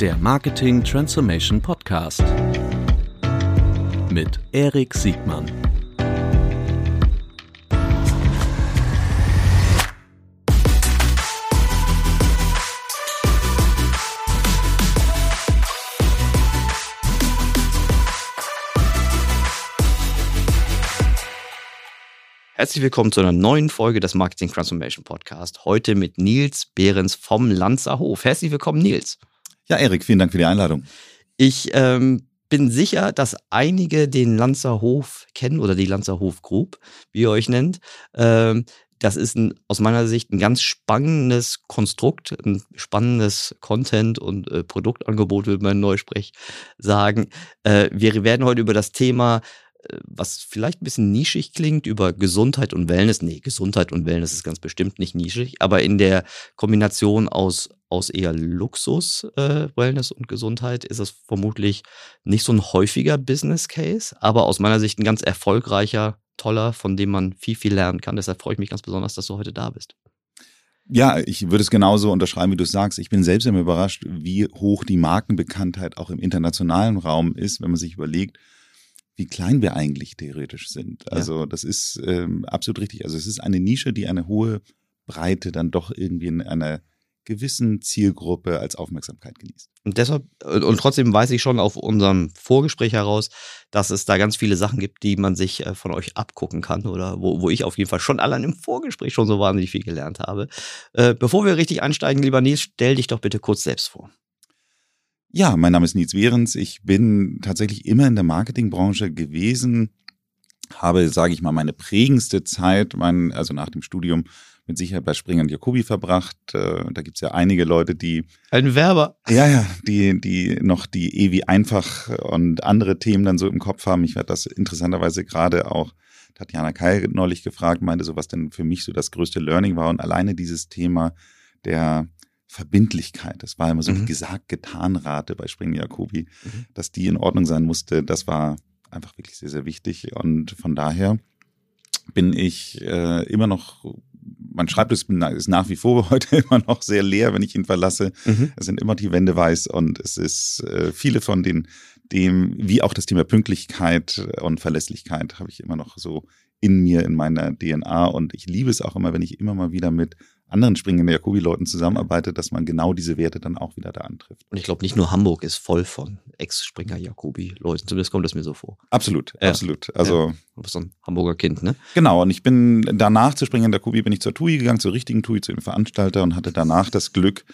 Der Marketing Transformation Podcast mit Erik Siegmann. Herzlich willkommen zu einer neuen Folge des Marketing Transformation Podcast. Heute mit Nils Behrens vom Lanzer Hof. Herzlich willkommen, Nils. Ja, Erik, vielen Dank für die Einladung. Ich ähm, bin sicher, dass einige den Lanzer Hof kennen oder die Lanzer Hof Group, wie ihr euch nennt. Ähm, das ist ein, aus meiner Sicht ein ganz spannendes Konstrukt, ein spannendes Content- und äh, Produktangebot, würde man Neusprech sagen. Äh, wir werden heute über das Thema was vielleicht ein bisschen nischig klingt, über Gesundheit und Wellness. Nee, Gesundheit und Wellness ist ganz bestimmt nicht nischig, aber in der Kombination aus, aus eher Luxus, äh, Wellness und Gesundheit ist es vermutlich nicht so ein häufiger Business Case, aber aus meiner Sicht ein ganz erfolgreicher, toller, von dem man viel, viel lernen kann. Deshalb freue ich mich ganz besonders, dass du heute da bist. Ja, ich würde es genauso unterschreiben, wie du sagst. Ich bin selbst immer überrascht, wie hoch die Markenbekanntheit auch im internationalen Raum ist, wenn man sich überlegt, wie klein wir eigentlich theoretisch sind. Also ja. das ist ähm, absolut richtig. Also es ist eine Nische, die eine hohe Breite dann doch irgendwie in einer gewissen Zielgruppe als Aufmerksamkeit genießt. Und deshalb, und trotzdem weiß ich schon auf unserem Vorgespräch heraus, dass es da ganz viele Sachen gibt, die man sich äh, von euch abgucken kann oder wo, wo ich auf jeden Fall schon allein im Vorgespräch schon so wahnsinnig viel gelernt habe. Äh, bevor wir richtig einsteigen, lieber Nils, stell dich doch bitte kurz selbst vor. Ja, mein Name ist Nils Behrens. Ich bin tatsächlich immer in der Marketingbranche gewesen, habe, sage ich mal, meine prägendste Zeit, mein, also nach dem Studium, mit Sicherheit bei Springer und Jacobi verbracht. Äh, da gibt's ja einige Leute, die. Ein Werber. Ja, ja, die, die noch die Ewi einfach und andere Themen dann so im Kopf haben. Ich werde das interessanterweise gerade auch Tatjana Kai neulich gefragt, meinte so, was denn für mich so das größte Learning war. Und alleine dieses Thema der Verbindlichkeit. Das war immer so mhm. die gesagt-getan-Rate bei Springen Jacobi, mhm. dass die in Ordnung sein musste. Das war einfach wirklich sehr, sehr wichtig. Und von daher bin ich äh, immer noch, mein Schreibtisch ist nach wie vor heute immer noch sehr leer, wenn ich ihn verlasse. Mhm. Es sind immer die Wände weiß und es ist äh, viele von den, dem, wie auch das Thema Pünktlichkeit und Verlässlichkeit habe ich immer noch so in mir, in meiner DNA und ich liebe es auch immer, wenn ich immer mal wieder mit anderen springenden Jacobi-Leuten zusammenarbeitet, dass man genau diese Werte dann auch wieder da antrifft. Und ich glaube, nicht nur Hamburg ist voll von Ex-Springer Jacobi-Leuten. Zumindest kommt das mir so vor. Absolut, ja. absolut. Also, ja. Du bist so ein Hamburger Kind, ne? Genau. Und ich bin danach zu Springen Jacobi bin ich zur TUI gegangen, zur richtigen TUI, zu dem Veranstalter und hatte danach das Glück,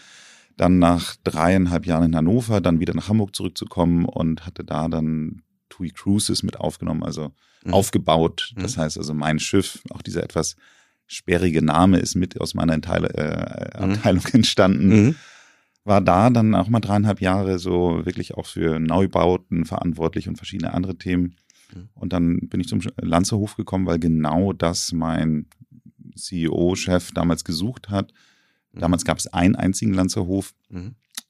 dann nach dreieinhalb Jahren in Hannover dann wieder nach Hamburg zurückzukommen und hatte da dann TUI Cruises mit aufgenommen, also mhm. aufgebaut. Das mhm. heißt also mein Schiff, auch dieser etwas sperrige Name ist mit aus meiner Enteile, äh, mhm. Abteilung mhm. entstanden. Mhm. War da dann auch mal dreieinhalb Jahre so wirklich auch für Neubauten verantwortlich und verschiedene andere Themen. Mhm. Und dann bin ich zum Lanzerhof gekommen, weil genau das mein CEO-Chef damals gesucht hat. Mhm. Damals gab es einen einzigen Lanzerhof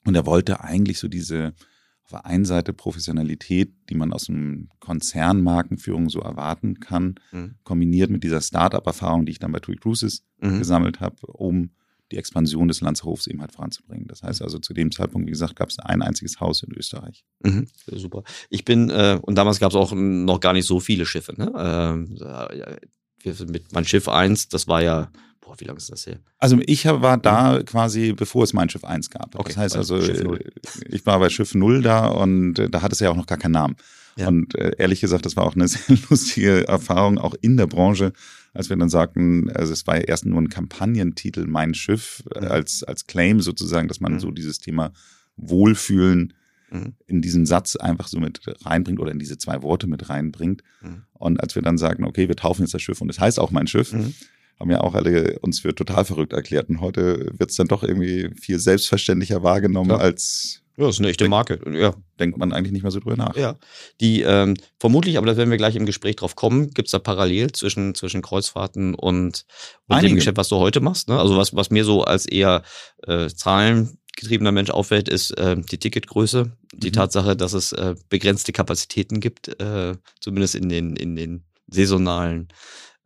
und er wollte eigentlich so diese auf der einen Seite Professionalität, die man aus einem Konzernmarkenführung so erwarten kann, mhm. kombiniert mit dieser Startup-Erfahrung, die ich dann bei TUI Cruises mhm. gesammelt habe, um die Expansion des Landshofs eben halt voranzubringen. Das heißt also, zu dem Zeitpunkt, wie gesagt, gab es ein einziges Haus in Österreich. Mhm. Super. Ich bin, äh, und damals gab es auch noch gar nicht so viele Schiffe. Ne? Äh, mit mein Schiff 1, das war ja Boah, wie lange ist das her? Also ich war da quasi, bevor es mein Schiff 1 gab. Okay, das heißt also, ich war bei Schiff 0 da und äh, da hat es ja auch noch gar keinen Namen. Ja. Und äh, ehrlich gesagt, das war auch eine sehr lustige Erfahrung, auch in der Branche, als wir dann sagten, also es war ja erst nur ein Kampagnentitel, mein Schiff, äh, mhm. als, als Claim sozusagen, dass man mhm. so dieses Thema Wohlfühlen mhm. in diesen Satz einfach so mit reinbringt oder in diese zwei Worte mit reinbringt. Mhm. Und als wir dann sagten, okay, wir taufen jetzt das Schiff und es heißt auch mein Schiff, mhm haben ja auch alle uns für total verrückt erklärt. Und heute wird es dann doch irgendwie viel selbstverständlicher wahrgenommen ja. als. Ja, das ist eine echte Marke. Ja. Denkt man eigentlich nicht mehr so drüber nach. Ja. Die, ähm, vermutlich, aber da werden wir gleich im Gespräch drauf kommen, gibt es da parallel zwischen, zwischen Kreuzfahrten und, und dem Geschäft, was du heute machst. Ne? Also was, was mir so als eher äh, zahlengetriebener Mensch auffällt, ist äh, die Ticketgröße, die mhm. Tatsache, dass es äh, begrenzte Kapazitäten gibt, äh, zumindest in den, in den saisonalen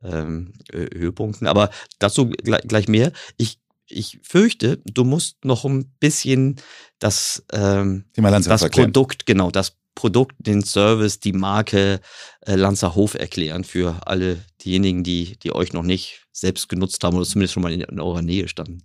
ähm, äh, Höhepunkten. Aber dazu gleich, gleich mehr. Ich ich fürchte, du musst noch ein bisschen das, ähm, das. Produkt, genau, das Produkt, den Service, die Marke äh, Lanzerhof erklären für alle diejenigen, die, die euch noch nicht selbst genutzt haben oder zumindest schon mal in, in eurer Nähe standen.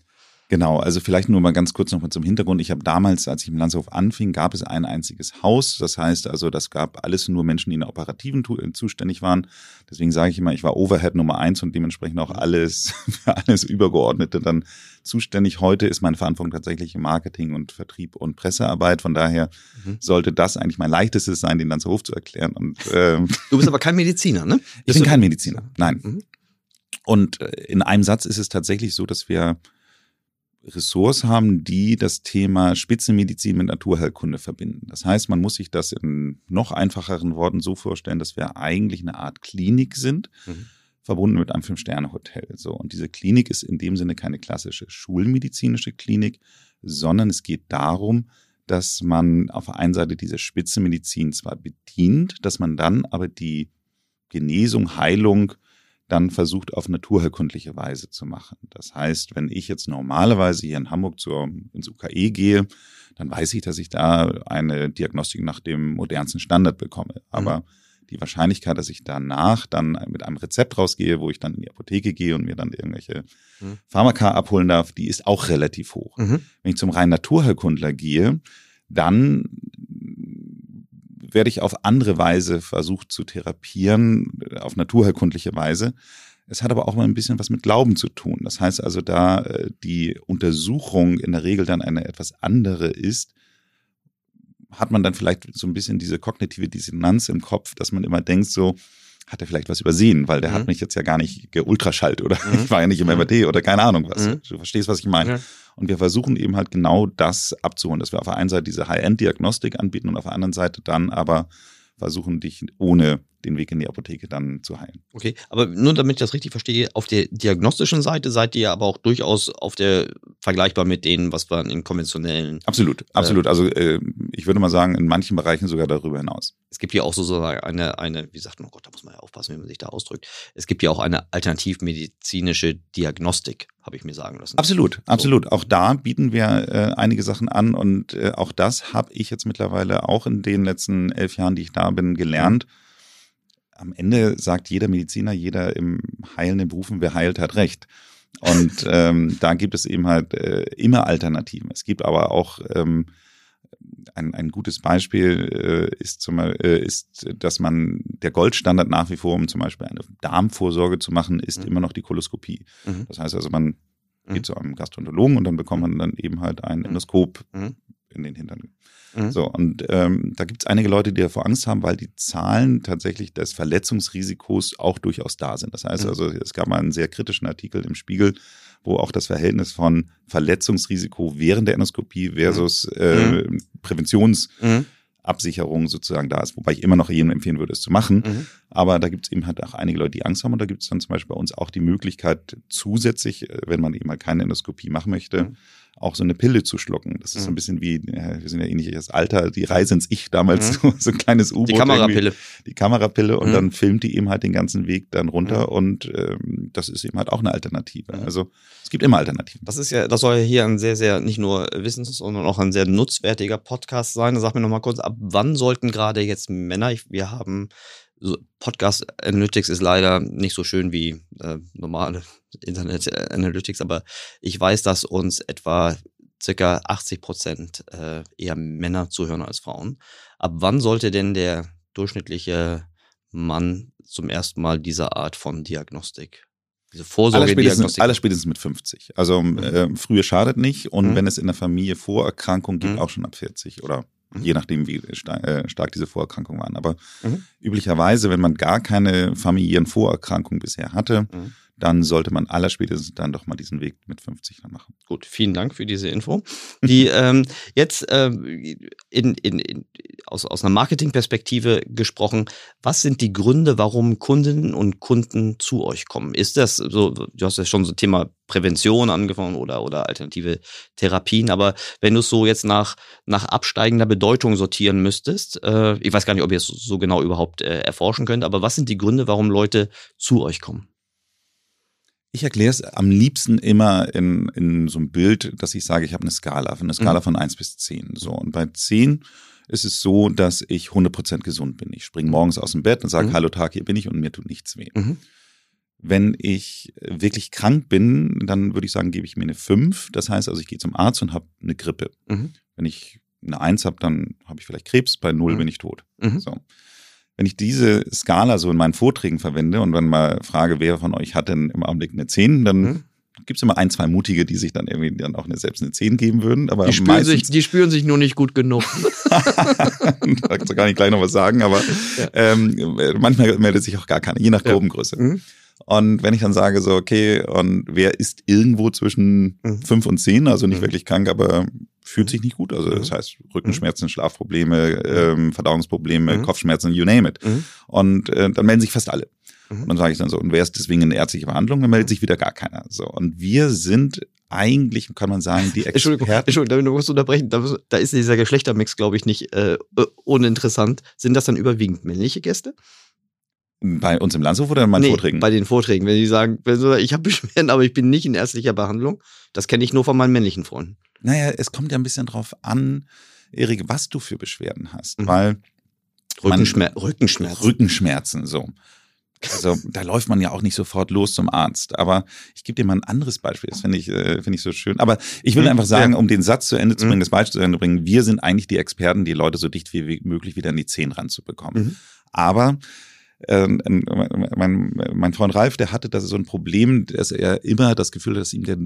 Genau, also vielleicht nur mal ganz kurz noch mal zum Hintergrund. Ich habe damals, als ich im Landshof anfing, gab es ein einziges Haus. Das heißt also, das gab alles nur Menschen, die in der operativen äh, zuständig waren. Deswegen sage ich immer, ich war Overhead Nummer eins und dementsprechend auch alles für alles Übergeordnete dann zuständig. Heute ist meine Verantwortung tatsächlich im Marketing und Vertrieb und Pressearbeit. Von daher Mhm. sollte das eigentlich mein leichtestes sein, den Landshof zu erklären. Und ähm, Du bist aber kein Mediziner, ne? ich bin kein Mediziner, nein. Mhm. Und äh, in einem Satz ist es tatsächlich so, dass wir Ressorts haben, die das Thema Spitzenmedizin mit Naturheilkunde verbinden. Das heißt, man muss sich das in noch einfacheren Worten so vorstellen, dass wir eigentlich eine Art Klinik sind, Mhm. verbunden mit einem Fünf-Sterne-Hotel. So. Und diese Klinik ist in dem Sinne keine klassische schulmedizinische Klinik, sondern es geht darum, dass man auf der einen Seite diese Spitzenmedizin zwar bedient, dass man dann aber die Genesung, Heilung dann versucht auf naturheilkundliche Weise zu machen. Das heißt, wenn ich jetzt normalerweise hier in Hamburg zur, ins UKE gehe, dann weiß ich, dass ich da eine Diagnostik nach dem modernsten Standard bekomme. Aber die Wahrscheinlichkeit, dass ich danach dann mit einem Rezept rausgehe, wo ich dann in die Apotheke gehe und mir dann irgendwelche Mhm. Pharmaka abholen darf, die ist auch relativ hoch. Mhm. Wenn ich zum reinen Naturheilkundler gehe, dann werde ich auf andere Weise versucht zu therapieren, auf naturheilkundliche Weise. Es hat aber auch mal ein bisschen was mit Glauben zu tun. Das heißt also, da äh, die Untersuchung in der Regel dann eine etwas andere ist, hat man dann vielleicht so ein bisschen diese kognitive Dissonanz im Kopf, dass man immer denkt, so, hat er vielleicht was übersehen, weil der Mhm. hat mich jetzt ja gar nicht geultraschallt oder Mhm. ich war ja nicht im Mhm. MRT oder keine Ahnung was. Mhm. Du verstehst, was ich meine. Und wir versuchen eben halt genau das abzuholen, dass wir auf der einen Seite diese High-End-Diagnostik anbieten und auf der anderen Seite dann aber versuchen, dich ohne den Weg in die Apotheke dann zu heilen. Okay, aber nur damit ich das richtig verstehe, auf der diagnostischen Seite seid ihr aber auch durchaus auf der vergleichbar mit denen, was wir in konventionellen. Absolut, absolut. Also äh, ich würde mal sagen, in manchen Bereichen sogar darüber hinaus. Es gibt ja auch so so eine, eine, wie sagt man, oh Gott, da muss man ja aufpassen, wie man sich da ausdrückt. Es gibt ja auch eine alternativmedizinische Diagnostik, habe ich mir sagen lassen. Absolut, absolut. Auch da bieten wir äh, einige Sachen an und äh, auch das habe ich jetzt mittlerweile auch in den letzten elf Jahren, die ich da bin, gelernt. Am Ende sagt jeder Mediziner, jeder im heilenden Berufen, wer heilt, hat recht. Und ähm, da gibt es eben halt äh, immer Alternativen. Es gibt aber auch ähm, ein, ein gutes Beispiel äh, ist, zum, äh, ist, dass man der Goldstandard nach wie vor, um zum Beispiel eine Darmvorsorge zu machen, ist Mhm. immer noch die Koloskopie. Mhm. Das heißt also, man Mhm. geht zu einem Gastroenterologen und dann bekommt man dann eben halt ein Mhm. Endoskop Mhm. in den Hintern. Mhm. So, und ähm, da gibt es einige Leute, die davor Angst haben, weil die Zahlen tatsächlich des Verletzungsrisikos auch durchaus da sind. Das heißt Mhm. also, es gab mal einen sehr kritischen Artikel im Spiegel, wo auch das Verhältnis von Verletzungsrisiko während der Endoskopie versus äh, Präventionsabsicherung Mhm. sozusagen da ist. Wobei ich immer noch jedem empfehlen würde, es zu machen. Mhm. Aber da gibt es eben halt auch einige Leute, die Angst haben. Und da gibt es dann zum Beispiel bei uns auch die Möglichkeit, zusätzlich, äh, wenn man eben halt keine Endoskopie machen möchte, Mhm. Auch so eine Pille zu schlucken. Das ist so ein Mhm. bisschen wie, wir sind ja ähnliches Alter, die Reise ins Ich damals, Mhm. so, ein kleines U-Boot. Die irgendwie. Kamerapille. Die Kamerapille und Mhm. dann filmt die eben halt den ganzen Weg dann runter Mhm. und ähm, das ist eben halt auch eine Alternative. Mhm. Also es gibt immer Alternativen. Das ist ja, das soll ja hier ein sehr, sehr, nicht nur wissens-, sondern auch ein sehr nutzwertiger Podcast sein. Sag mir noch mal kurz, ab wann sollten gerade jetzt Männer, ich, wir haben, Podcast Analytics ist leider nicht so schön wie äh, normale Internet Analytics, aber ich weiß, dass uns etwa circa 80 Prozent äh, eher Männer zuhören als Frauen. Ab wann sollte denn der durchschnittliche Mann zum ersten Mal diese Art von Diagnostik, diese Vorsorgediagnostik aller spätestens mit 50. Also Mhm. äh, früher schadet nicht und Mhm. wenn es in der Familie Vorerkrankungen gibt, Mhm. auch schon ab 40 oder Mhm. je nachdem, wie äh, stark diese Vorerkrankungen waren. Aber Mhm. üblicherweise, wenn man gar keine familiären Vorerkrankungen bisher hatte, Mhm. Dann sollte man allerspätestens dann doch mal diesen Weg mit 50 dann machen. Gut, vielen Dank für diese Info. Die ähm, jetzt ähm, in, in, in, aus, aus einer Marketingperspektive gesprochen, was sind die Gründe, warum Kundinnen und Kunden zu euch kommen? Ist das so, du hast ja schon so Thema Prävention angefangen oder, oder alternative Therapien, aber wenn du es so jetzt nach, nach absteigender Bedeutung sortieren müsstest, äh, ich weiß gar nicht, ob ihr es so genau überhaupt äh, erforschen könnt, aber was sind die Gründe, warum Leute zu euch kommen? Ich erkläre es am liebsten immer in, in so einem Bild, dass ich sage, ich habe eine Skala, eine Skala Mhm. von 1 bis 10. So, und bei 10 ist es so, dass ich 100% gesund bin. Ich springe morgens aus dem Bett und sage, Mhm. hallo Tag, hier bin ich und mir tut nichts weh. Mhm. Wenn ich wirklich krank bin, dann würde ich sagen, gebe ich mir eine 5. Das heißt also, ich gehe zum Arzt und habe eine Grippe. Mhm. Wenn ich eine 1 habe, dann habe ich vielleicht Krebs, bei 0 Mhm. bin ich tot. Mhm. So. Wenn ich diese Skala so in meinen Vorträgen verwende und dann mal frage, wer von euch hat denn im Augenblick eine 10, dann Mhm. gibt es immer ein, zwei Mutige, die sich dann irgendwie dann auch eine, selbst eine 10 geben würden. Aber Die, spüren sich, die spüren sich nur nicht gut genug. da kann ich gleich noch was sagen, aber Ja. ähm, manchmal meldet sich auch gar keine, je nach Ja. Gruppengröße. Mhm. Und wenn ich dann sage, so, okay, und wer ist irgendwo zwischen Mhm. fünf und zehn, also nicht Mhm. wirklich krank, aber fühlt sich nicht gut. Also das Mhm. heißt Rückenschmerzen, Schlafprobleme, ähm, Verdauungsprobleme, Mhm. Kopfschmerzen, you name it. Mhm. Und äh, dann melden sich fast alle. Mhm. Und dann sage ich dann so, und wer ist deswegen in ärztliche Behandlung? Dann meldet sich wieder gar keiner. So. Und wir sind eigentlich, kann man sagen, die Entschuldigung, Experten. Entschuldigung, da musst du unterbrechen. Da, muss- da ist dieser Geschlechtermix, glaube ich, nicht äh, uninteressant. Sind das dann überwiegend männliche Gäste? Bei uns im Landshof oder in meinen Nee, Vorträgen? Bei den Vorträgen. Wenn die sagen, wenn sie sagen, ich habe Beschwerden, aber ich bin nicht in ärztlicher Behandlung, das kenne ich nur von meinen männlichen Freunden. naja, es kommt ja ein bisschen drauf an, Erik, was du für Beschwerden hast. Mhm. Weil Man- Rückenschmer Rückenschmerzen. Rückenschmerzen, so. Also da läuft man ja auch nicht sofort los zum Arzt. Aber ich gebe dir mal ein anderes Beispiel. Das finde ich, äh, finde ich so schön. Aber ich will Mhm, einfach sagen, um den Satz zu Ende zu Mhm. bringen, das Beispiel zu Ende zu bringen, wir sind eigentlich die Experten, die Leute so dicht wie möglich wieder an die Zehen ranzubekommen. Mhm. Aber ähm, mein, mein Freund Ralf, der hatte das so ein Problem, dass er immer das Gefühl hat, dass ihm der,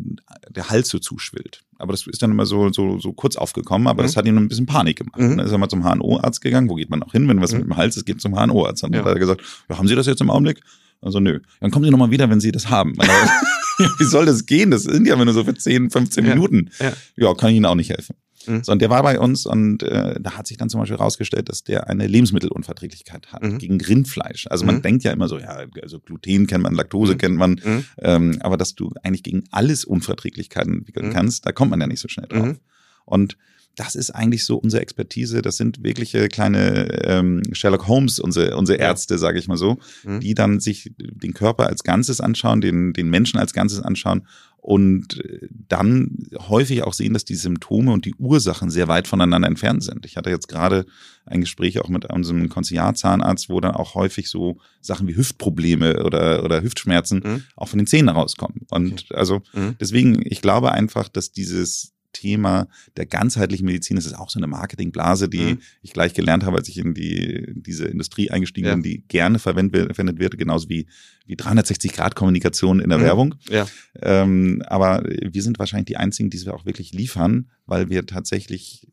der Hals so zuschwillt. Aber das ist dann immer so, so, so kurz aufgekommen, aber Mhm. das hat ihm ein bisschen Panik gemacht. Mhm. Dann ist er mal zum HNO-Arzt gegangen. Wo geht man noch hin, wenn was Mhm. mit dem Hals ist, geht zum HNO-Arzt. Und dann Ja. hat er gesagt, ja, haben Sie das jetzt im Augenblick? Also nö. Dann kommen Sie nochmal wieder, wenn Sie das haben. Wie soll das gehen? Das sind ja nur so für 10, 15 Ja. Minuten. Ja. ja, kann ich Ihnen auch nicht helfen. Mhm. So, und der war bei uns und äh, da hat sich dann zum Beispiel herausgestellt, dass der eine Lebensmittelunverträglichkeit hat Mhm. gegen Rindfleisch. Also man Mhm. denkt ja immer so, ja, also Gluten kennt man, Laktose Mhm. kennt man, Mhm. ähm, aber dass du eigentlich gegen alles Unverträglichkeiten entwickeln Mhm. kannst, da kommt man ja nicht so schnell drauf. Und das ist eigentlich so unsere Expertise. Das sind wirkliche kleine ähm, Sherlock Holmes, unsere, unsere. Ärzte, sage ich mal so, Mhm. die dann sich den Körper als Ganzes anschauen, den, den Menschen als Ganzes anschauen und äh, dann häufig auch sehen, dass die Symptome und die Ursachen sehr weit voneinander entfernt sind. Ich hatte jetzt gerade ein Gespräch auch mit unserem Konziliarzahnarzt, wo dann auch häufig so Sachen wie Hüftprobleme oder, oder Hüftschmerzen Mhm. auch von den Zähnen rauskommen. Und also Mhm. deswegen, ich glaube einfach, dass dieses Thema der ganzheitlichen Medizin, das ist auch so eine Marketingblase, die Mhm. ich gleich gelernt habe, als ich in die, diese Industrie eingestiegen Ja. bin, die gerne verwendet, wird, genauso wie, wie 360-Grad-Kommunikation in der Mhm. Werbung. Ja. Ähm, aber wir sind wahrscheinlich die einzigen, die es auch wirklich liefern, weil wir tatsächlich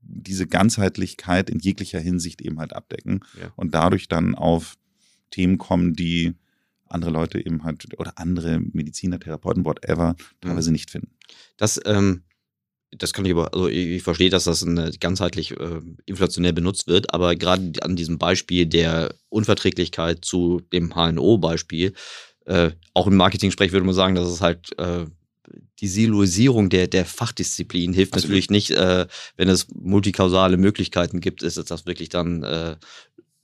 diese Ganzheitlichkeit in jeglicher Hinsicht eben halt abdecken Ja. und dadurch dann auf Themen kommen, die andere Leute eben halt oder andere Mediziner, Therapeuten, whatever, teilweise nicht finden. Das, ähm, das kann ich aber, also ich, verstehe, dass das eine, ganzheitlich äh, inflationär benutzt wird, aber gerade an diesem Beispiel der Unverträglichkeit zu dem HNO-Beispiel, äh, auch im Marketing-Sprech würde man sagen, dass es halt äh, die Siloisierung der, der Fachdisziplin hilft Absolut. natürlich nicht, äh, wenn es multikausale Möglichkeiten gibt, ist es das wirklich dann äh,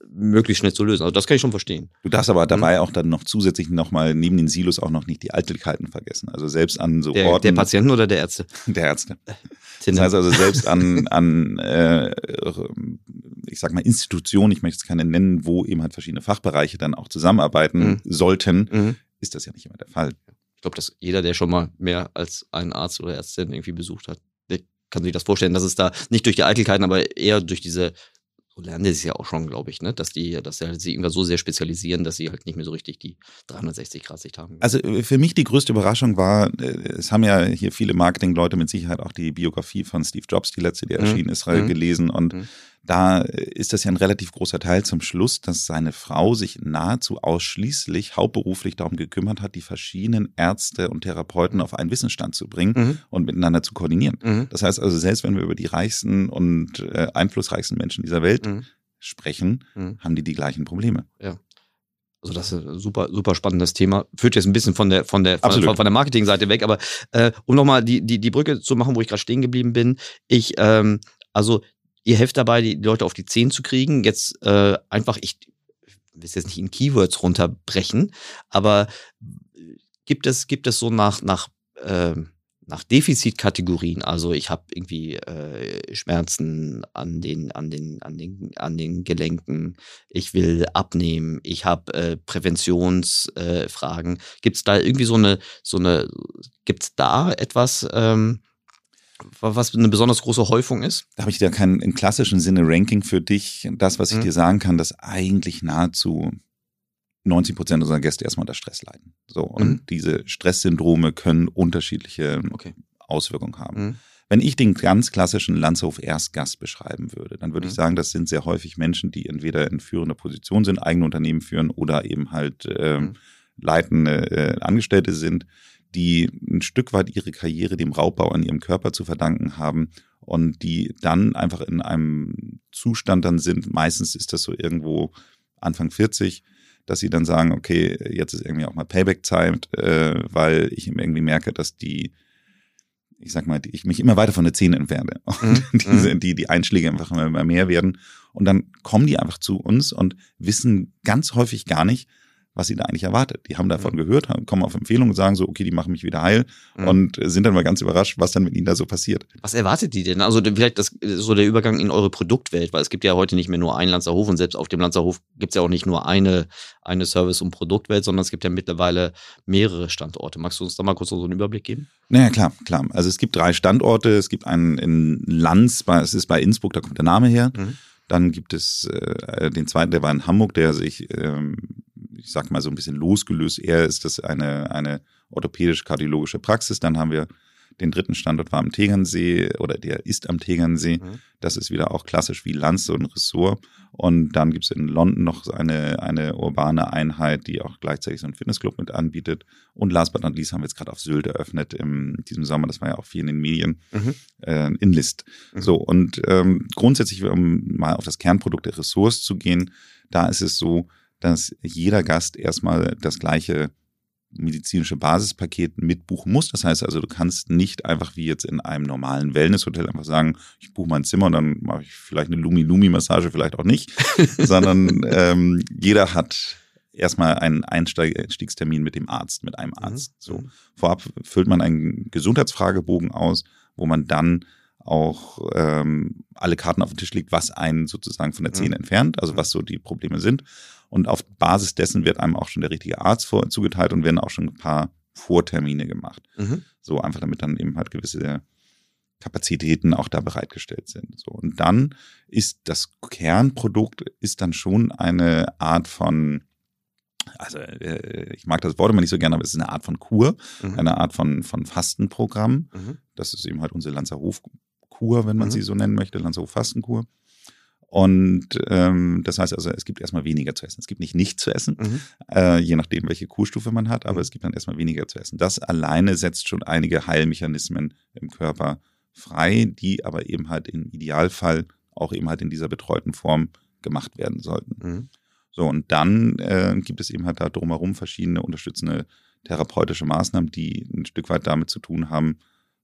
möglichst schnell zu lösen. Also das kann ich schon verstehen. Du darfst aber dabei auch dann noch zusätzlich nochmal neben den Silos auch noch nicht die Eitelkeiten vergessen. Also selbst an so Der, Orten der Patienten oder der Ärzte? der Ärzte. Das heißt also selbst an, an äh, ich sag mal Institutionen, ich möchte es keine nennen, wo eben halt verschiedene Fachbereiche dann auch zusammenarbeiten Mhm. sollten, Mhm. ist das ja nicht immer der Fall. Ich glaube, dass jeder, der schon mal mehr als einen Arzt oder Ärztin irgendwie besucht hat, der kann sich das vorstellen, dass es da nicht durch die Eitelkeiten, aber eher durch diese, so lernen die es ja auch schon, glaube ich, ne? dass die, dass sie halt sich irgendwann so sehr spezialisieren, dass sie halt nicht mehr so richtig die 360 Grad Sicht haben. Also äh, für mich die größte Überraschung war, äh, es haben ja hier viele Marketingleute mit Sicherheit auch die Biografie von Steve Jobs, die letzte, die Mhm. erschienen ist, Mhm. gelesen und Mhm. Da ist das ja ein relativ großer Teil zum Schluss, dass seine Frau sich nahezu ausschließlich hauptberuflich darum gekümmert hat, die verschiedenen Ärzte und Therapeuten auf einen Wissensstand zu bringen Mhm. und miteinander zu koordinieren. Mhm. Das heißt also, selbst wenn wir über die reichsten und äh, einflussreichsten Menschen dieser Welt Mhm. sprechen, Mhm. haben die die gleichen Probleme. Also das ist ein super, super spannendes Thema. Führt jetzt ein bisschen von der, von der, von, von, von der Marketingseite weg, aber äh, um nochmal die, die, die Brücke zu machen, wo ich gerade stehen geblieben bin. Ich, ähm, also ihr helft dabei, die Leute auf die Zehen zu kriegen. Jetzt äh, einfach, ich will es jetzt nicht in Keywords runterbrechen, aber gibt es, gibt es so nach, nach, äh, nach Defizitkategorien, also ich habe irgendwie äh, Schmerzen an den, an, den, an, den, an den Gelenken, ich will abnehmen, ich habe äh, Präventionsfragen. Äh, gibt es da irgendwie so eine, so eine, gibt es da etwas, ähm, was eine besonders große Häufung ist? Da habe ich da kein im klassischen Sinne Ranking für dich. Das, was ich mhm. dir sagen kann, dass eigentlich nahezu 90 Prozent unserer Gäste erstmal unter Stress leiden. So, und mhm. diese Stresssyndrome können unterschiedliche okay. Auswirkungen haben. Mhm. Wenn ich den ganz klassischen Landshof Erstgast beschreiben würde, dann würde mhm. ich sagen, das sind sehr häufig Menschen, die entweder in führender Position sind, eigene Unternehmen führen oder eben halt äh, leitende äh, Angestellte sind, die ein Stück weit ihre Karriere dem Raubbau an ihrem Körper zu verdanken haben und die dann einfach in einem Zustand dann sind, meistens ist das so irgendwo Anfang 40, dass sie dann sagen, okay, jetzt ist irgendwie auch mal Payback-Zeit, äh, weil ich irgendwie merke, dass die, ich sag mal, ich mich immer weiter von der Zähne entferne. Und mhm. diese, mhm. die, die Einschläge einfach immer mehr werden. Und dann kommen die einfach zu uns und wissen ganz häufig gar nicht, was sie da eigentlich erwartet. Die haben davon gehört, kommen auf Empfehlung und sagen so, okay, die machen mich wieder heil mhm. und sind dann mal ganz überrascht, was dann mit ihnen da so passiert. Was erwartet die denn? Also vielleicht das, so der Übergang in eure Produktwelt, weil es gibt ja heute nicht mehr nur einen Lanzerhof und selbst auf dem Lanzerhof gibt es ja auch nicht nur eine, eine Service- und Produktwelt, sondern es gibt ja mittlerweile mehrere Standorte. Magst du uns da mal kurz so einen Überblick geben? Naja, klar, klar. Also es gibt drei Standorte. Es gibt einen in Lanz, es ist bei Innsbruck, da kommt der Name her. Mhm. Dann gibt es äh, den zweiten, der war in Hamburg, der sich ähm, ich sag mal so ein bisschen losgelöst. Eher ist das eine, eine orthopädisch-kardiologische Praxis. Dann haben wir den dritten Standort war am Tegernsee oder der ist am Tegernsee. Mhm. Das ist wieder auch klassisch wie Lanz, so ein Ressort. Und dann gibt es in London noch eine, eine urbane Einheit, die auch gleichzeitig so einen Fitnessclub mit anbietet. Und last but not least haben wir jetzt gerade auf Sylt eröffnet im diesem Sommer. Das war ja auch viel in den Medien, mhm. äh, in List. Mhm. So, und ähm, grundsätzlich, um mal auf das Kernprodukt der Ressorts zu gehen, da ist es so, dass jeder Gast erstmal das gleiche medizinische Basispaket mitbuchen muss. Das heißt also, du kannst nicht einfach wie jetzt in einem normalen Wellnesshotel einfach sagen, ich buche mein Zimmer und dann mache ich vielleicht eine Lumi-Lumi-Massage, vielleicht auch nicht, sondern ähm, jeder hat erstmal einen Einstiegstermin mit dem Arzt, mit einem mhm. Arzt. So mhm. vorab füllt man einen Gesundheitsfragebogen aus, wo man dann auch ähm, alle Karten auf den Tisch legt, was einen sozusagen von der Zähne mhm. entfernt, also was so die Probleme sind. Und auf Basis dessen wird einem auch schon der richtige Arzt vor, zugeteilt und werden auch schon ein paar Vortermine gemacht. Mhm. So einfach, damit dann eben halt gewisse Kapazitäten auch da bereitgestellt sind. So. Und dann ist das Kernprodukt ist dann schon eine Art von, also äh, ich mag das Wort immer nicht so gerne, aber es ist eine Art von Kur, mhm. eine Art von, von Fastenprogramm. Mhm. Das ist eben halt unsere Lanzerhof Kur, wenn man mhm. sie so nennen möchte, Lanzerhof Fastenkur. Und ähm, das heißt also, es gibt erstmal weniger zu essen. Es gibt nicht nichts zu essen, mhm. äh, je nachdem, welche Kurstufe man hat, aber mhm. es gibt dann erstmal weniger zu essen. Das alleine setzt schon einige Heilmechanismen im Körper frei, die aber eben halt im Idealfall auch eben halt in dieser betreuten Form gemacht werden sollten. Mhm. So, und dann äh, gibt es eben halt da drumherum verschiedene unterstützende therapeutische Maßnahmen, die ein Stück weit damit zu tun haben,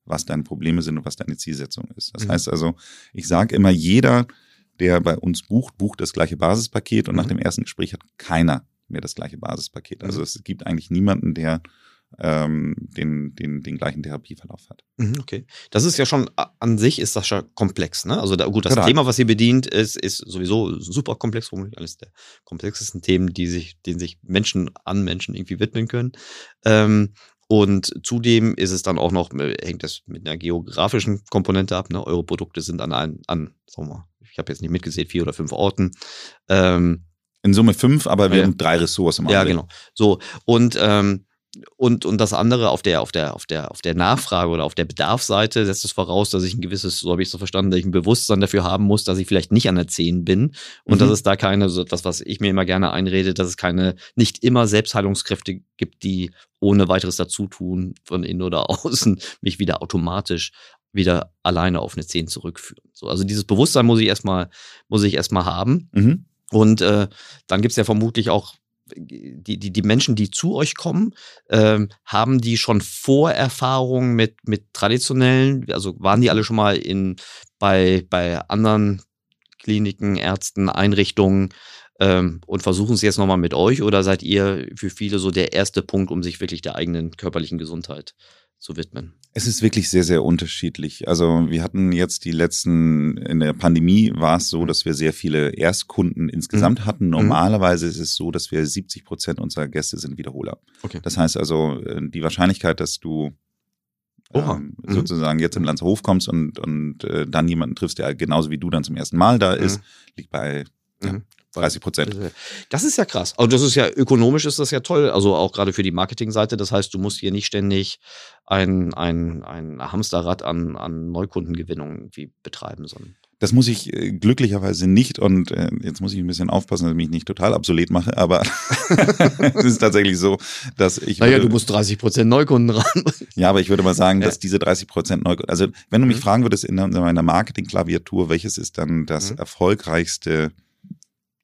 was deine Probleme sind und was deine Zielsetzung ist. Das mhm. heißt also, ich sage immer, jeder, der bei uns bucht, bucht das gleiche Basispaket und mhm. nach dem ersten Gespräch hat keiner mehr das gleiche Basispaket. Also mhm. es gibt eigentlich niemanden, der ähm, den, den, den gleichen Therapieverlauf hat. Mhm, okay. Das ist ja schon an sich ist das schon komplex, ne? Also da, gut, das genau. Thema, was ihr bedient, ist, ist sowieso super komplex, womöglich eines der komplexesten Themen, die sich, denen sich Menschen an Menschen irgendwie widmen können. Ähm, und zudem ist es dann auch noch, äh, hängt das mit einer geografischen Komponente ab. Ne? Eure Produkte sind an, an, an sagen wir mal, ich habe jetzt nicht mitgesehen, vier oder fünf Orten. Ähm, in Summe fünf, aber wir ja. haben drei Ressourcen im Ja, genau. So. Und ähm, und, und das andere auf der, auf der, auf der, auf der Nachfrage oder auf der Bedarfsseite setzt es voraus, dass ich ein gewisses, so habe ich es so verstanden, dass ich ein Bewusstsein dafür haben muss, dass ich vielleicht nicht an der 10 bin und mhm. dass es da keine, so das, was ich mir immer gerne einrede, dass es keine, nicht immer Selbstheilungskräfte gibt, die ohne weiteres Dazutun von innen oder außen mich wieder automatisch wieder alleine auf eine 10 zurückführen. So, also dieses Bewusstsein muss ich erstmal, muss ich erstmal haben. Mhm. Und äh, dann gibt es ja vermutlich auch die, die, die Menschen, die zu euch kommen, ähm, haben die schon Vorerfahrungen mit, mit traditionellen, also waren die alle schon mal in, bei, bei anderen Kliniken, Ärzten, Einrichtungen, ähm, und versuchen es jetzt nochmal mit euch oder seid ihr für viele so der erste Punkt, um sich wirklich der eigenen körperlichen Gesundheit zu widmen? Es ist wirklich sehr, sehr unterschiedlich. Also wir hatten jetzt die letzten, in der Pandemie war es so, dass wir sehr viele Erstkunden insgesamt Mhm. hatten. Normalerweise ist es so, dass wir 70 Prozent unserer Gäste sind Wiederholer. Okay. Das heißt also, äh, die Wahrscheinlichkeit, dass du ähm, Mhm. sozusagen jetzt im Landshof kommst und, und äh, dann jemanden triffst, der genauso wie du dann zum ersten Mal da ist, liegt bei ja, Mhm. 30 Prozent. Das ist ja krass. Also das ist ja ökonomisch ist das ja toll. Also auch gerade für die Marketingseite. Das heißt, du musst hier nicht ständig ein, ein, ein Hamsterrad an, an Neukundengewinnung irgendwie betreiben, sondern. Das muss ich äh, glücklicherweise nicht und äh, jetzt muss ich ein bisschen aufpassen, dass ich mich nicht total obsolet mache, aber es ist tatsächlich so, dass ich Naja, würde, du musst 30 Prozent Neukunden ran. ja, aber ich würde mal sagen, Ja. dass diese 30 Prozent neu, also wenn du mich Mhm. fragen würdest in meiner Marketing-Klaviatur, welches ist dann das Mhm. erfolgreichste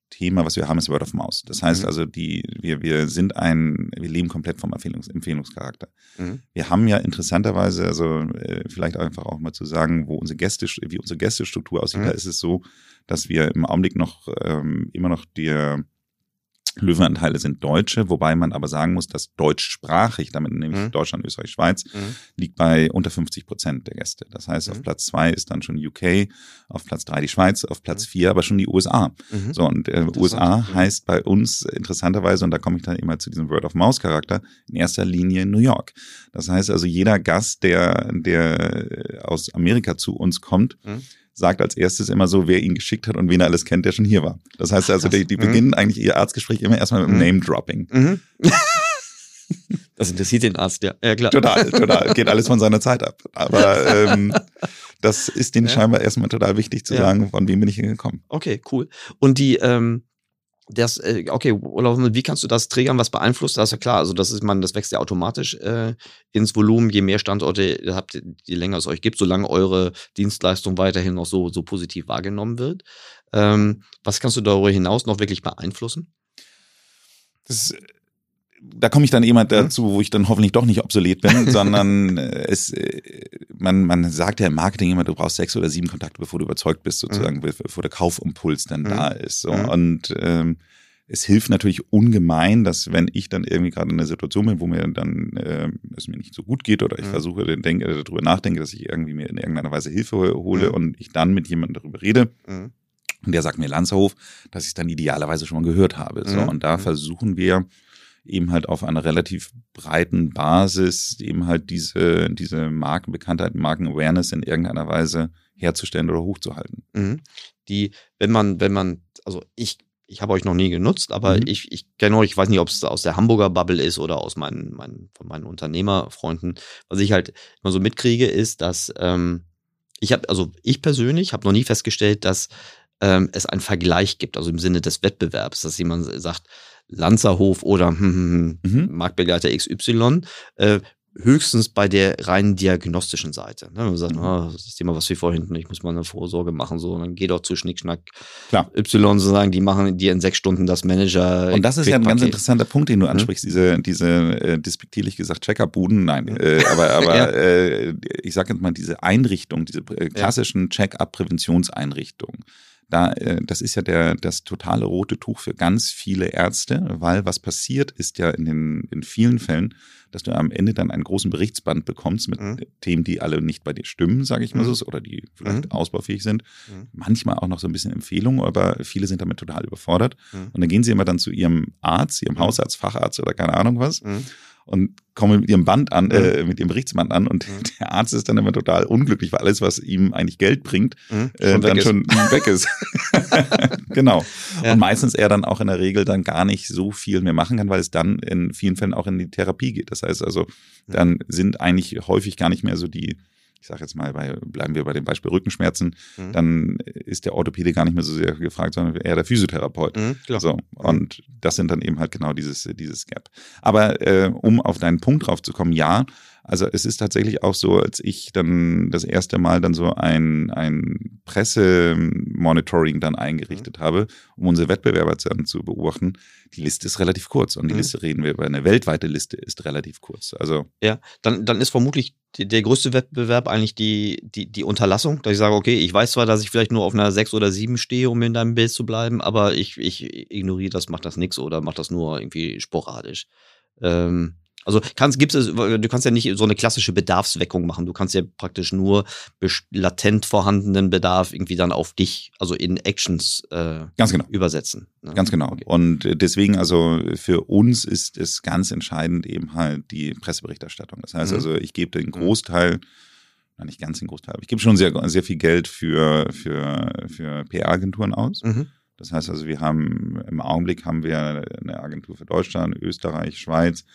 Thema, was wir haben, ist Word of Mouse. Das heißt Mhm. also, die, wir, wir sind ein, wir leben komplett vom Empfehlungs, Empfehlungscharakter. Mhm. Wir haben ja interessanterweise, also äh, vielleicht einfach auch mal zu sagen, wo unsere Gäste, wie unsere Gästestruktur aussieht, Mhm. da ist es so, dass wir im Augenblick noch ähm, immer noch die Löwenanteile sind Deutsche, wobei man aber sagen muss, dass deutschsprachig, damit nämlich Mhm. Deutschland, Österreich, Schweiz, Mhm. liegt bei unter 50 Prozent der Gäste. Das heißt, auf Mhm. Platz zwei ist dann schon UK, auf Platz drei die Schweiz, auf Platz Mhm. vier aber schon die USA. Mhm. So, und äh. USA Mhm. heißt bei uns interessanterweise, und da komme ich dann immer zu diesem Word-of-Mouse-Charakter, in erster Linie New York. Das heißt also, jeder Gast, der, der aus Amerika zu uns kommt. Sagt als erstes immer so, wer ihn geschickt hat und wen er alles kennt, der schon hier war. Das heißt also, die, die Mhm. beginnen eigentlich ihr Arztgespräch immer erstmal mit dem Mhm. Name-Dropping. Mhm. Das interessiert den Arzt, ja. Ja, klar. Total, total. Geht alles von seiner Zeit ab. Aber ähm, das ist denen Ja. scheinbar erstmal total wichtig zu Ja. sagen, von wem bin ich hier gekommen. Okay, cool. Und die, ähm, das, äh, okay, Olaf, wie kannst du das triggern? Was beeinflusst das? Ja klar, also das ist man, das wächst ja automatisch äh, ins Volumen, je mehr Standorte ihr habt, je länger es euch gibt, solange eure Dienstleistung weiterhin noch so, so positiv wahrgenommen wird. Ähm, was kannst du darüber hinaus noch wirklich beeinflussen? Das, da komme ich dann jemand Mhm. dazu, wo ich dann hoffentlich doch nicht obsolet bin, sondern äh, es, äh, man, man sagt ja im Marketing immer, du brauchst sechs oder sieben Kontakte, bevor du überzeugt bist, sozusagen, bevor der Kaufimpuls dann Mhm. da ist. So. Mhm. Und ähm, es hilft natürlich ungemein, dass wenn ich dann irgendwie gerade in einer Situation bin, wo mir dann äh, es mir nicht so gut geht oder ich Mhm. versuche, denke, äh, darüber nachdenke, dass ich irgendwie mir in irgendeiner Weise Hilfe hole Mhm. und ich dann mit jemandem darüber rede, Mhm. und der sagt mir Lanzerhof, dass ich es dann idealerweise schon mal gehört habe. So, Mhm. und da Mhm. versuchen wir eben halt auf einer relativ breiten Basis eben halt diese, diese Markenbekanntheit, Markenawareness in irgendeiner Weise herzustellen oder hochzuhalten. Mhm. Die, wenn man, wenn man, also ich, ich habe euch noch nie genutzt, aber Mhm. ich, ich kenne euch, ich weiß nicht, ob es aus der Hamburger Bubble ist oder aus meinen, meinen, von meinen Unternehmerfreunden. Was ich halt immer so mitkriege, ist, dass ähm, ich habe, also ich persönlich habe noch nie festgestellt, dass ähm, es einen Vergleich gibt, also im Sinne des Wettbewerbs, dass jemand sagt, Lanzerhof oder hm, hm, hm, Mhm. Marktbegleiter XY, äh, höchstens bei der rein diagnostischen Seite. Ne? Man sagt, Mhm. ah, das Thema, was wir vorhin, ich muss mal eine Vorsorge machen, so, und dann geht doch zu Schnickschnack Klar. Y sozusagen, die machen dir in sechs Stunden das Manager. Und das ist ja ein ganz interessanter Punkt, den du Mhm. ansprichst, diese, diese äh, despektierlich gesagt Check-up-Buden. Nein, Mhm. äh, aber, aber Ja. äh, ich sage jetzt mal, diese Einrichtung, diese äh, klassischen Check-up-Präventionseinrichtungen, da, äh, das ist ja der, das totale rote Tuch für ganz viele Ärzte, weil was passiert ist ja in, den, in vielen Fällen, dass du am Ende dann einen großen Berichtsband bekommst mit Mhm. Themen, die alle nicht bei dir stimmen, sage ich mal Mhm. so, oder die vielleicht Mhm. ausbaufähig sind. Mhm. Manchmal auch noch so ein bisschen Empfehlungen, aber viele sind damit total überfordert. Mhm. Und dann gehen sie immer dann zu ihrem Arzt, ihrem. Hausarzt, Facharzt oder keine Ahnung was. Und kommen mit ihrem Band an, äh, mit ihrem Berichtsband an und Mhm. der Arzt ist dann immer total unglücklich, weil alles, was ihm eigentlich Geld bringt, Mhm. äh, Schon weg dann ist. schon weg ist. genau. Ja. Und meistens er dann auch in der Regel dann gar nicht so viel mehr machen kann, weil es dann in vielen Fällen auch in die Therapie geht. Das heißt also, dann sind eigentlich häufig gar nicht mehr so die, ich sage jetzt mal, bei, bleiben wir bei dem Beispiel Rückenschmerzen, Mhm. dann ist der Orthopäde gar nicht mehr so sehr gefragt, sondern eher der Physiotherapeut. Mhm. So, und das sind dann eben halt genau dieses, dieses Gap. Aber äh, um auf deinen Punkt drauf zu kommen, ja, also es ist tatsächlich auch so, als ich dann das erste Mal dann so ein, ein Presse, Monitoring dann eingerichtet habe, um unsere Wettbewerber zu beobachten. Die Liste ist relativ kurz und die Mhm. Liste reden wir über eine weltweite Liste ist relativ kurz. Also Ja, dann, dann ist vermutlich der größte Wettbewerb eigentlich die, die, die Unterlassung, dass ich sage, okay, ich weiß zwar, dass ich vielleicht nur auf einer 6 oder 7 stehe, um in deinem Bild zu bleiben, aber ich, ich ignoriere das, mache das nix oder mache das nur irgendwie sporadisch. Ähm, also kannst, gibt's, es- du kannst ja nicht so eine klassische Bedarfsweckung machen. Du kannst ja praktisch nur latent vorhandenen Bedarf irgendwie dann auf dich, also in Actions äh, ganz genau. übersetzen. ne? Ganz genau. Okay. Und deswegen, also für uns ist es ganz entscheidend eben halt die Presseberichterstattung. Das heißt Mhm. also, ich gebe den Großteil, na nicht ganz den Großteil, aber ich gebe schon sehr, sehr viel Geld für, für, für PR-Agenturen aus. Mhm. Das heißt also, wir haben im Augenblick haben wir eine Agentur für Deutschland, Österreich, Schweiz.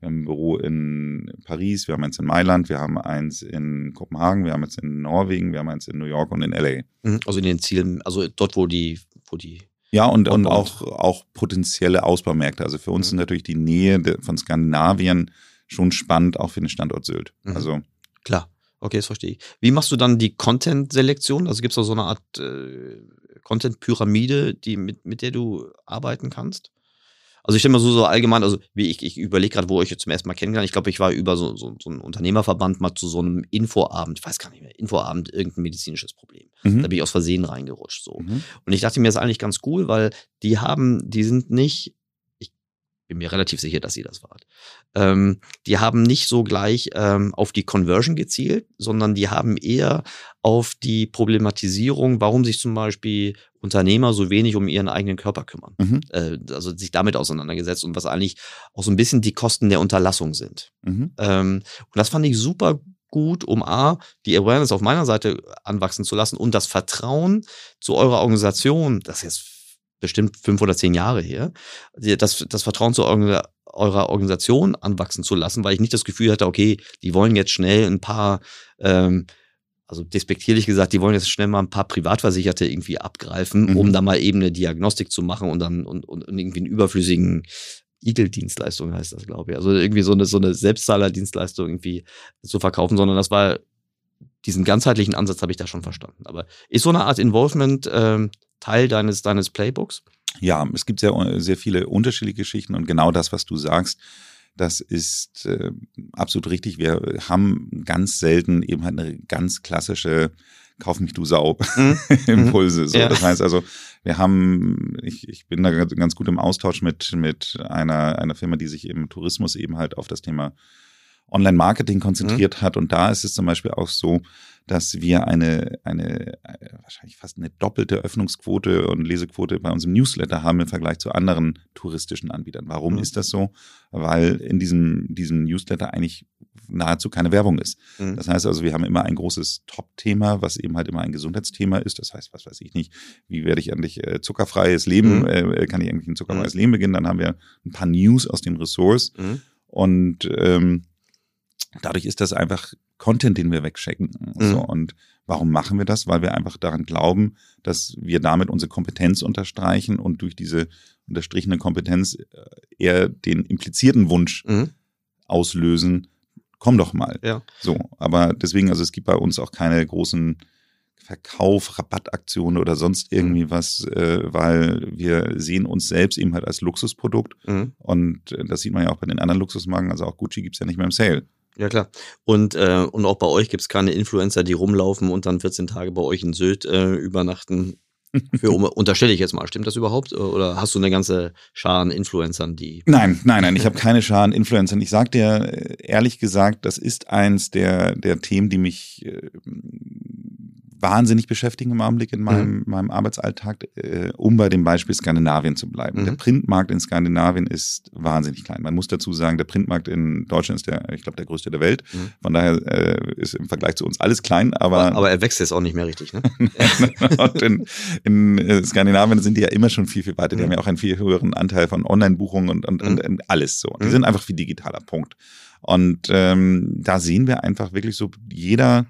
Wir haben ein Büro in Paris, wir haben eins in Mailand, wir haben eins in Kopenhagen, wir haben eins in Norwegen, wir haben eins in New York und in LA. Mhm. Also in den Zielen, also dort, wo die, wo die Ja, und, und auch, auch potenzielle Ausbaumärkte. Also für uns Mhm. ist natürlich die Nähe von Skandinavien schon spannend, auch für den Standort Sylt. Mhm. Also Klar, okay, das verstehe ich. Wie machst du dann die Content-Selektion? Also gibt es da so eine Art äh, Content-Pyramide, die mit, mit der du arbeiten kannst? Also ich stelle mal so, so allgemein, also wie ich, ich überlege gerade, wo ich jetzt zum ersten Mal kennengelernt. Ich glaube, ich war über so, so, so einen Unternehmerverband mal zu so einem Infoabend, ich weiß gar nicht mehr, Infoabend, irgendein medizinisches Problem. mhm. Da bin ich aus Versehen reingerutscht. So. Mhm. Und ich dachte mir, das ist eigentlich ganz cool, weil die haben, die sind nicht, ich bin mir relativ sicher, dass ihr das wart, ähm, die haben nicht so gleich ähm, auf die Conversion gezielt, sondern die haben eher auf die Problematisierung, warum sich zum Beispiel Unternehmer so wenig um ihren eigenen Körper kümmern. Mhm. Äh, also sich damit auseinandergesetzt und was eigentlich auch so ein bisschen die Kosten der Unterlassung sind. Mhm. Ähm, und das fand ich super gut, um A, die Awareness auf meiner Seite anwachsen zu lassen und das Vertrauen zu eurer Organisation, das ist jetzt bestimmt fünf oder zehn Jahre her, das, das Vertrauen zu eurer, eurer Organisation anwachsen zu lassen, weil ich nicht das Gefühl hatte, okay, die wollen jetzt schnell ein paar, ähm, also despektierlich gesagt, die wollen jetzt schnell mal ein paar Privatversicherte irgendwie abgreifen, Mhm. um da mal eben eine Diagnostik zu machen und dann und, und, und irgendwie einen überflüssigen Igel-Dienstleistung heißt das, glaube ich. Also irgendwie so eine, so eine Selbstzahler-Dienstleistung irgendwie zu verkaufen, sondern das war, diesen ganzheitlichen Ansatz habe ich da schon verstanden. Aber ist so eine Art Involvement ähm, Teil deines, deines Playbooks? Ja, es gibt sehr, sehr viele unterschiedliche Geschichten und genau das, was du sagst, das ist äh, absolut richtig. Wir haben ganz selten eben halt eine ganz klassische Kauf mich du Sau Mhm. Impulse. So. Ja. Das heißt also, wir haben, ich, ich bin da ganz ganz gut im Austausch mit, mit einer, einer Firma, die sich im Tourismus eben halt auf das Thema Online-Marketing konzentriert hat. Und da ist es zum Beispiel auch so, dass wir eine, eine äh, wahrscheinlich fast eine doppelte Öffnungsquote und Lesequote bei uns im Newsletter haben im Vergleich zu anderen touristischen Anbietern. Warum Mhm. ist das so? Weil in diesem, diesem Newsletter eigentlich nahezu keine Werbung ist. Mhm. Das heißt also, wir haben immer ein großes Top-Thema, was eben halt immer ein Gesundheitsthema ist. Das heißt, was weiß ich nicht, wie werde ich endlich äh, zuckerfreies Leben, Mhm. äh, kann ich endlich ein zuckerfreies Leben beginnen? Dann haben wir ein paar News aus den Ressorts Mhm. und ähm, dadurch ist das einfach Content, den wir wegschicken. So, Mhm. und warum machen wir das? Weil wir einfach daran glauben, dass wir damit unsere Kompetenz unterstreichen und durch diese unterstrichene Kompetenz äh, eher den implizierten Wunsch Mhm. auslösen, komm doch mal. Ja. So, aber deswegen, also es gibt bei uns auch keine großen Verkauf, Rabattaktionen oder sonst irgendwie was, äh, weil wir sehen uns selbst eben halt als Luxusprodukt Mhm. und äh, das sieht man ja auch bei den anderen Luxusmarken, also auch Gucci gibt's ja nicht mehr im Sale. Ja, klar. Und, äh, und auch bei euch gibt es keine Influencer, die rumlaufen und dann 14 Tage bei euch in Sylt äh, übernachten. Für, unterstelle ich jetzt mal, stimmt das überhaupt? Oder hast du eine ganze Schar an Influencern, die. Nein, nein, nein, ich habe keine Scharen Influencern. Ich sag dir äh, ehrlich gesagt, das ist eins der, der Themen, die mich äh, wahnsinnig beschäftigen im Augenblick in meinem, meinem Arbeitsalltag, äh, um bei dem Beispiel Skandinavien zu bleiben. Mhm. Der Printmarkt in Skandinavien ist wahnsinnig klein. Man muss dazu sagen, der Printmarkt in Deutschland ist der, ich glaube, der größte der Welt. Mhm. Von daher äh, ist im Vergleich zu uns alles klein, aber, Aber, aber er wächst jetzt auch nicht mehr richtig, ne? und in, in äh, Skandinavien sind die ja immer schon viel, viel weiter. Die Mhm. haben ja auch einen viel höheren Anteil von Online-Buchungen und, und, und, und alles so. Die Mhm. sind einfach viel digitaler, Punkt. Und ähm, da sehen wir einfach wirklich so, jeder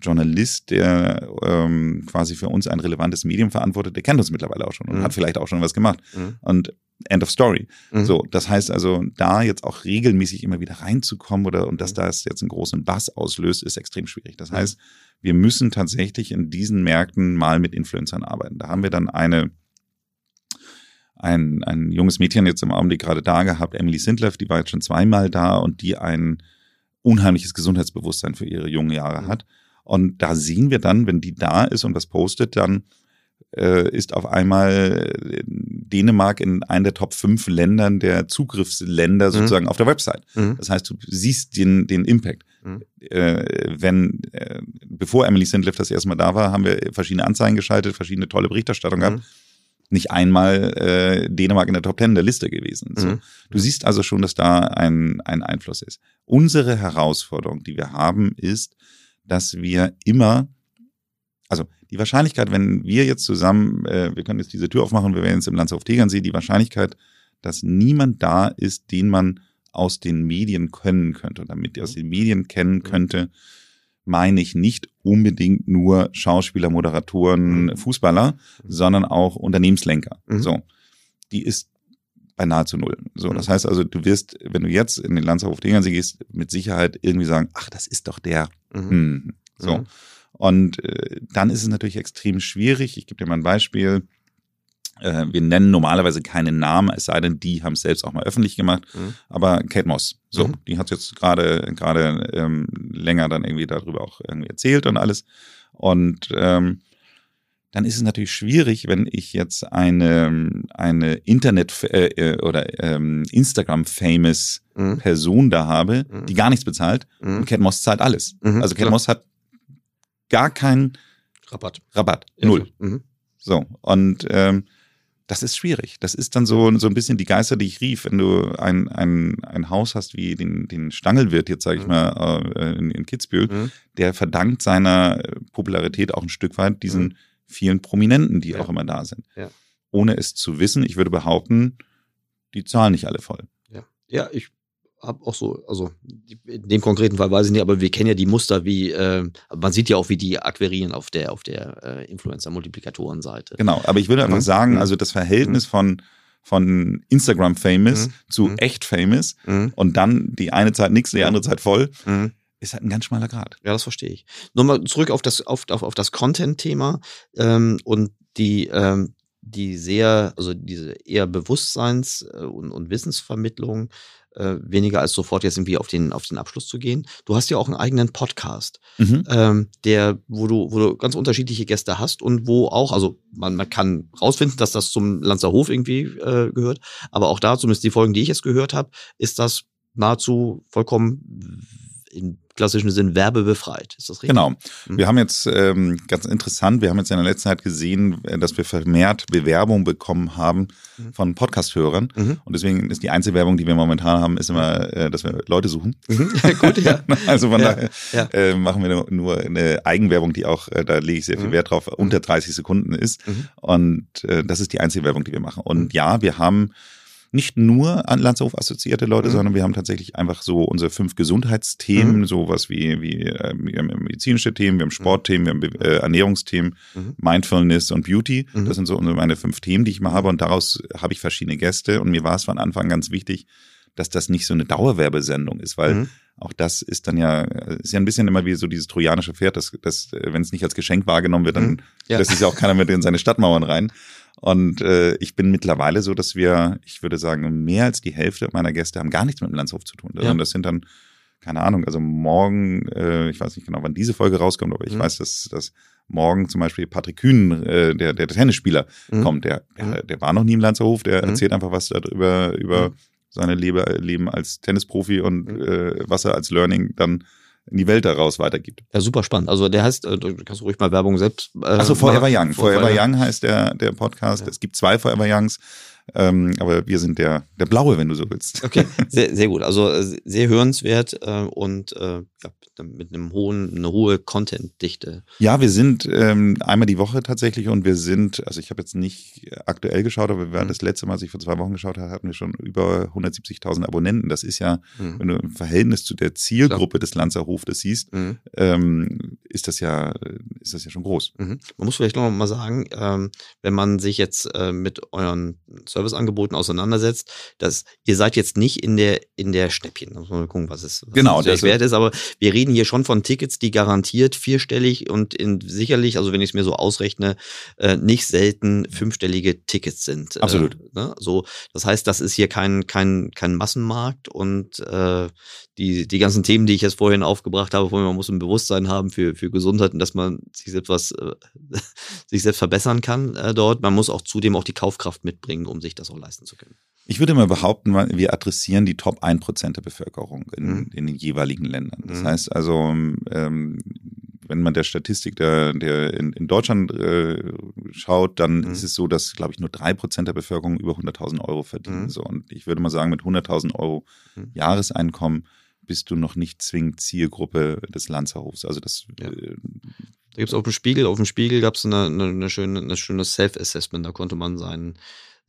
Journalist, der ähm, quasi für uns ein relevantes Medium verantwortet, der kennt uns mittlerweile auch schon und Mhm. hat vielleicht auch schon was gemacht. Mhm. Und End of Story. Mhm. So, das heißt also, da jetzt auch regelmäßig immer wieder reinzukommen oder und Mhm. dass das jetzt einen großen Bass auslöst, ist extrem schwierig. Das heißt, wir müssen tatsächlich in diesen Märkten mal mit Influencern arbeiten. Da haben wir dann eine ein, ein junges Mädchen jetzt im Augenblick gerade da gehabt, Emily Sindleff, die war jetzt schon zweimal da und die ein unheimliches Gesundheitsbewusstsein für ihre jungen Jahre Mhm. hat. Und da sehen wir dann, wenn die da ist und was postet, dann äh, ist auf einmal äh, Dänemark in einem der Top 5 Ländern der Zugriffsländer sozusagen auf der Website. Mhm. Das heißt, du siehst den, den Impact. Mhm. Äh, wenn, äh, bevor Emily Sindleff das erste Mal da war, haben wir verschiedene Anzeigen geschaltet, verschiedene tolle Berichterstattung gehabt. Mhm. Nicht einmal äh, Dänemark in der Top 10 der Liste gewesen. So. Mhm. Du siehst also schon, dass da ein, ein Einfluss ist. Unsere Herausforderung, die wir haben, ist, dass wir immer, also die Wahrscheinlichkeit, wenn wir jetzt zusammen, äh, wir können jetzt diese Tür aufmachen, wir werden jetzt im Landshof Tegernsee, die Wahrscheinlichkeit, dass niemand da ist, den man aus den Medien können könnte. Und damit ihr aus den Medien kennen könnte, meine ich nicht unbedingt nur Schauspieler, Moderatoren, Mhm. Fußballer, sondern auch Unternehmenslenker. Mhm. So. Die ist bei nahezu null. So, Mhm. das heißt also, du wirst, wenn du jetzt in den Landshof Tegernsee gehst, mit Sicherheit irgendwie sagen, ach, das ist doch der. Mhm. Hm. So. Mhm. Und äh, dann ist es natürlich extrem schwierig. Ich gebe dir mal ein Beispiel. Äh, wir nennen normalerweise keinen Namen, es sei denn, die haben es selbst auch mal öffentlich gemacht. Mhm. Aber Kate Moss, so, Mhm. die hat jetzt gerade gerade ähm, länger dann irgendwie darüber auch irgendwie erzählt und alles. Und ähm, dann ist es natürlich schwierig, wenn ich jetzt eine eine Internet äh, äh, oder ähm, Instagram famous Mhm. Person da habe, Mhm. die gar nichts bezahlt Mhm. und Kate Moss zahlt alles. Mhm, Also Kate klar. Moss hat gar keinen Rabatt. Rabatt, null. Mhm. So und ähm, das ist schwierig. Das ist dann so so ein bisschen die Geister, die ich rief, wenn du ein ein ein Haus hast wie den den Stangelwirt jetzt sage ich Mhm. mal äh, in, in Kitzbühel, Mhm. der verdankt seiner Popularität auch ein Stück weit diesen vielen Prominenten, die Ja. auch immer da sind. Ja. Ohne es zu wissen, ich würde behaupten, die zahlen nicht alle voll. Ja, ja ich habe auch so, also in dem konkreten Fall weiß ich nicht, aber wir kennen ja die Muster, wie äh, man sieht ja auch, wie die akquirieren auf der auf der äh, Influencer-Multiplikatoren-Seite. Genau, aber ich würde einfach Mhm. sagen, Mhm. also das Verhältnis von von Instagram famous Mhm. zu Mhm. echt famous Mhm. und dann die eine Zeit nichts, die andere Zeit voll, Mhm. Ist halt ein ganz schmaler Grad. Ja, das verstehe ich. Nochmal zurück auf das, auf, auf, auf das Content-Thema ähm, und die, ähm, die sehr, also diese eher Bewusstseins- äh, und, und Wissensvermittlung, äh, weniger als sofort jetzt irgendwie auf den, auf den Abschluss zu gehen. Du hast ja auch einen eigenen Podcast, Mhm. ähm, der, wo du, wo du ganz unterschiedliche Gäste hast und wo auch, also man, man kann rausfinden, dass das zum Lanzerhof irgendwie äh, gehört, aber auch da, zumindest die Folgen, die ich jetzt gehört habe, ist das nahezu vollkommen im klassischen Sinn werbebefreit. Ist das richtig? Genau. Mhm. Wir haben jetzt ähm, ganz interessant, wir haben jetzt in der letzten Zeit gesehen, äh, dass wir vermehrt Bewerbung bekommen haben Mhm. von Podcast-Hörern. Mhm. Und deswegen ist die einzige Werbung, die wir momentan haben, ist immer, äh, dass wir Leute suchen. Mhm. Gut, ja. Also von Ja, daher ja. Äh, machen wir nur, eine Eigenwerbung, die auch, äh, da lege ich sehr viel Mhm. Wert drauf, unter 30 Sekunden ist. Mhm. Und äh, das ist die einzige Werbung, die wir machen. Und Mhm. ja, wir haben nicht nur an Landshof assoziierte Leute, Mhm. sondern wir haben tatsächlich einfach so unsere fünf Gesundheitsthemen, Mhm. sowas wie, wie äh, wir haben medizinische Themen, wir haben Sportthemen, wir haben Be- äh, Ernährungsthemen, Mhm. Mindfulness und Beauty. Mhm. Das sind so unsere- meine fünf Themen, die ich mal habe. Und daraus habe ich verschiedene Gäste. Und mir war es von Anfang ganz wichtig, dass das nicht so eine Dauerwerbesendung ist, weil Mhm. auch das ist dann ja, ist ja ein bisschen immer wie so dieses trojanische Pferd, das, das äh, wenn es nicht als Geschenk wahrgenommen wird, dann Mhm. Ja. lässt es ja auch keiner mit in seine Stadtmauern rein. Und äh, ich bin mittlerweile so, dass wir, ich würde sagen, mehr als die Hälfte meiner Gäste haben gar nichts mit dem Landshof zu tun. Ja. Sondern das sind dann, keine Ahnung, also morgen, äh, ich weiß nicht genau, wann diese Folge rauskommt, aber ich Mhm. weiß, dass, dass morgen zum Beispiel Patrick Kühn, äh, der, der Tennisspieler, Mhm. kommt. Der, der, Mhm. der war noch nie im Landshof, der Mhm. erzählt einfach was darüber, über Mhm. seine Lebe, Leben als Tennisprofi und Mhm. äh, was er als Learning dann in die Welt daraus weitergibt. Ja, super spannend. Also der heißt, äh, du kannst ruhig mal Werbung selbst. Äh, Achso, Forever. Young. Forever Young heißt der, der Podcast. Ja. Es gibt zwei Forever Youngs. Ähm, aber wir sind der, der Blaue, wenn du so willst. Okay, sehr, sehr gut. Also äh, sehr hörenswert äh, und äh, ja, mit einem hohen, eine hohe Content-Dichte. Ja, wir sind ähm, einmal die Woche tatsächlich und wir sind, also ich habe jetzt nicht aktuell geschaut, aber wir waren mhm. das letzte Mal, als ich vor zwei Wochen geschaut habe, hatten wir schon über 170.000 Abonnenten. Das ist ja, mhm. wenn du im Verhältnis zu der Zielgruppe Klar. des Lanzerhof das siehst, mhm. ähm, ist das ja, ist das ja schon groß. Mhm. Man muss vielleicht noch mal sagen, ähm, wenn man sich jetzt äh, mit euren Serviceangeboten auseinandersetzt, dass ihr seid jetzt nicht in der in der Schnäppchen. Da muss man gucken, was es was genau, das wert ist. Aber wir reden hier schon von Tickets, die garantiert vierstellig und in sicherlich, also wenn ich es mir so ausrechne, äh, nicht selten fünfstellige Tickets sind. Äh, Absolut. Äh, ne? So, das heißt, das ist hier kein kein kein Massenmarkt und äh, die die ganzen Themen, die ich jetzt vorhin aufgebracht habe, man muss ein Bewusstsein haben für für Gesundheit und dass man sich selbst was äh, sich selbst verbessern kann äh, dort. Man muss auch zudem auch die Kaufkraft mitbringen, um sich das auch leisten zu können. Ich würde mal behaupten, wir adressieren die Top 1% der Bevölkerung in, mhm. in den jeweiligen Ländern. Das mhm. heißt also, ähm, wenn man der Statistik der, der in, in Deutschland äh, schaut, dann mhm. ist es so, dass, glaube ich, nur 3% der Bevölkerung über 100.000 Euro verdienen. Mhm. So, und ich würde mal sagen, mit 100.000 Euro mhm. Jahreseinkommen bist du noch nicht zwingend Zielgruppe des Lanzerhofs. Also das ja. äh, da gibt es auf dem Spiegel, auf dem Spiegel gab es eine, eine, eine, schöne, eine schöne Self-Assessment, da konnte man seinen,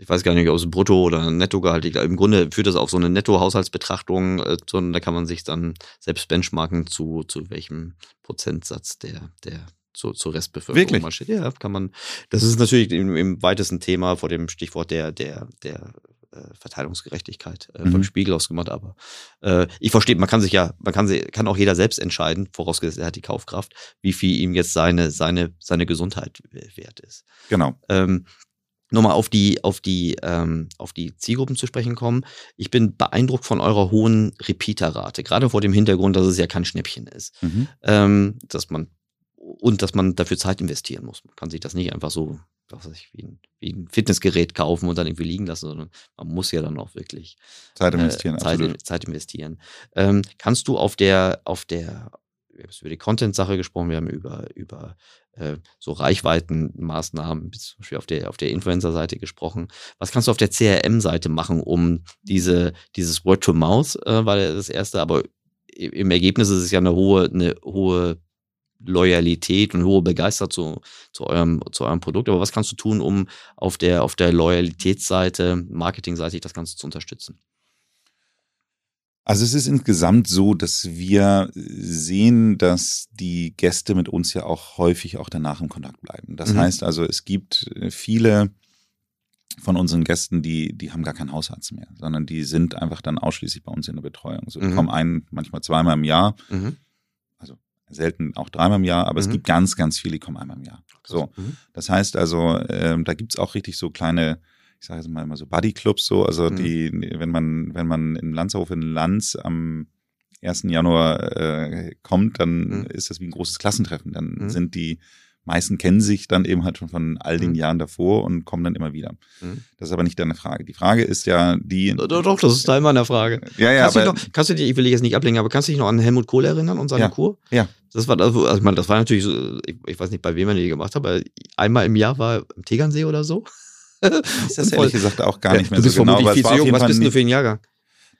ich weiß gar nicht, ob es Brutto oder Nettogehalt, ich, im Grunde führt das auf so eine Netto-Haushaltsbetrachtung, äh, da kann man sich dann selbst benchmarken zu, zu welchem Prozentsatz der, der zur, zur Restbevölkerung Wirklich? Ja, kann man. Das ist natürlich im, im weitesten Thema vor dem Stichwort der, der, der äh, Verteilungsgerechtigkeit äh, mhm. vom Spiegel aus gemacht, aber äh, ich verstehe, man kann sich ja, man kann, kann auch jeder selbst entscheiden, vorausgesetzt er hat die Kaufkraft, wie viel ihm jetzt seine, seine, seine Gesundheit wert ist. Genau. Ähm, nochmal auf die, auf die, ähm, auf die Zielgruppen zu sprechen kommen. Ich bin beeindruckt von eurer hohen Repeater-Rate, gerade vor dem Hintergrund, dass es ja kein Schnäppchen ist. Mhm. Ähm, dass man und dass man dafür Zeit investieren muss. Man kann sich das nicht einfach so was weiß ich, wie ein, wie ein Fitnessgerät kaufen und dann irgendwie liegen lassen, sondern man muss ja dann auch wirklich Zeit investieren. Äh, Zeit, Zeit, investieren. Ähm, kannst du auf der, auf der, wir haben über die Content-Sache gesprochen, wir haben über, über äh, so Reichweitenmaßnahmen, zum Beispiel auf der, auf der Influencer-Seite gesprochen. Was kannst du auf der CRM-Seite machen, um diese, dieses Word-to-Mouth, äh, war das erste, aber im Ergebnis ist es ja eine hohe, eine hohe Loyalität und hohe Begeisterung zu, zu, eurem, zu eurem Produkt. Aber was kannst du tun, um auf der, auf der Loyalitätsseite, Marketingseite das Ganze zu unterstützen? Also es ist insgesamt so, dass wir sehen, dass die Gäste mit uns ja auch häufig auch danach im Kontakt bleiben. Das mhm. heißt also, es gibt äh, viele von unseren Gästen, die, die haben gar keinen Hausarzt mehr, sondern die sind einfach dann ausschließlich bei uns in der Betreuung. So, die mhm. kommen ein, manchmal zweimal im Jahr. Mhm selten auch dreimal im Jahr, aber mhm. es gibt ganz, ganz viele, die kommen einmal im Jahr. So, mhm. das heißt also, ähm, da gibt's auch richtig so kleine, ich sage jetzt mal immer so Buddy-Clubs, so, also mhm. die, wenn man, wenn man in Landshof in Lanz am 1. Januar äh, kommt, dann mhm. ist das wie ein großes Klassentreffen. Dann mhm. sind die meisten kennen sich dann eben halt schon von all den mhm. Jahren davor und kommen dann immer wieder. Mhm. Das ist aber nicht deine Frage. Die Frage ist ja die. Doch, doch, das ist Teil meiner Frage. Ja, ja, kannst aber. Du noch, kannst du dich, ich will dich jetzt nicht ablenken, aber kannst du dich noch an Helmut Kohl erinnern und seine ja, Kur? Ja. Das war, also, ich meine, das war natürlich so, ich, ich weiß nicht, bei wem er die gemacht hat, aber einmal im Jahr war im Tegernsee oder so. ist das ehrlich gesagt auch gar nicht mehr du bist so genau. Viel zu jung. Was bist du für ein Jahrgang?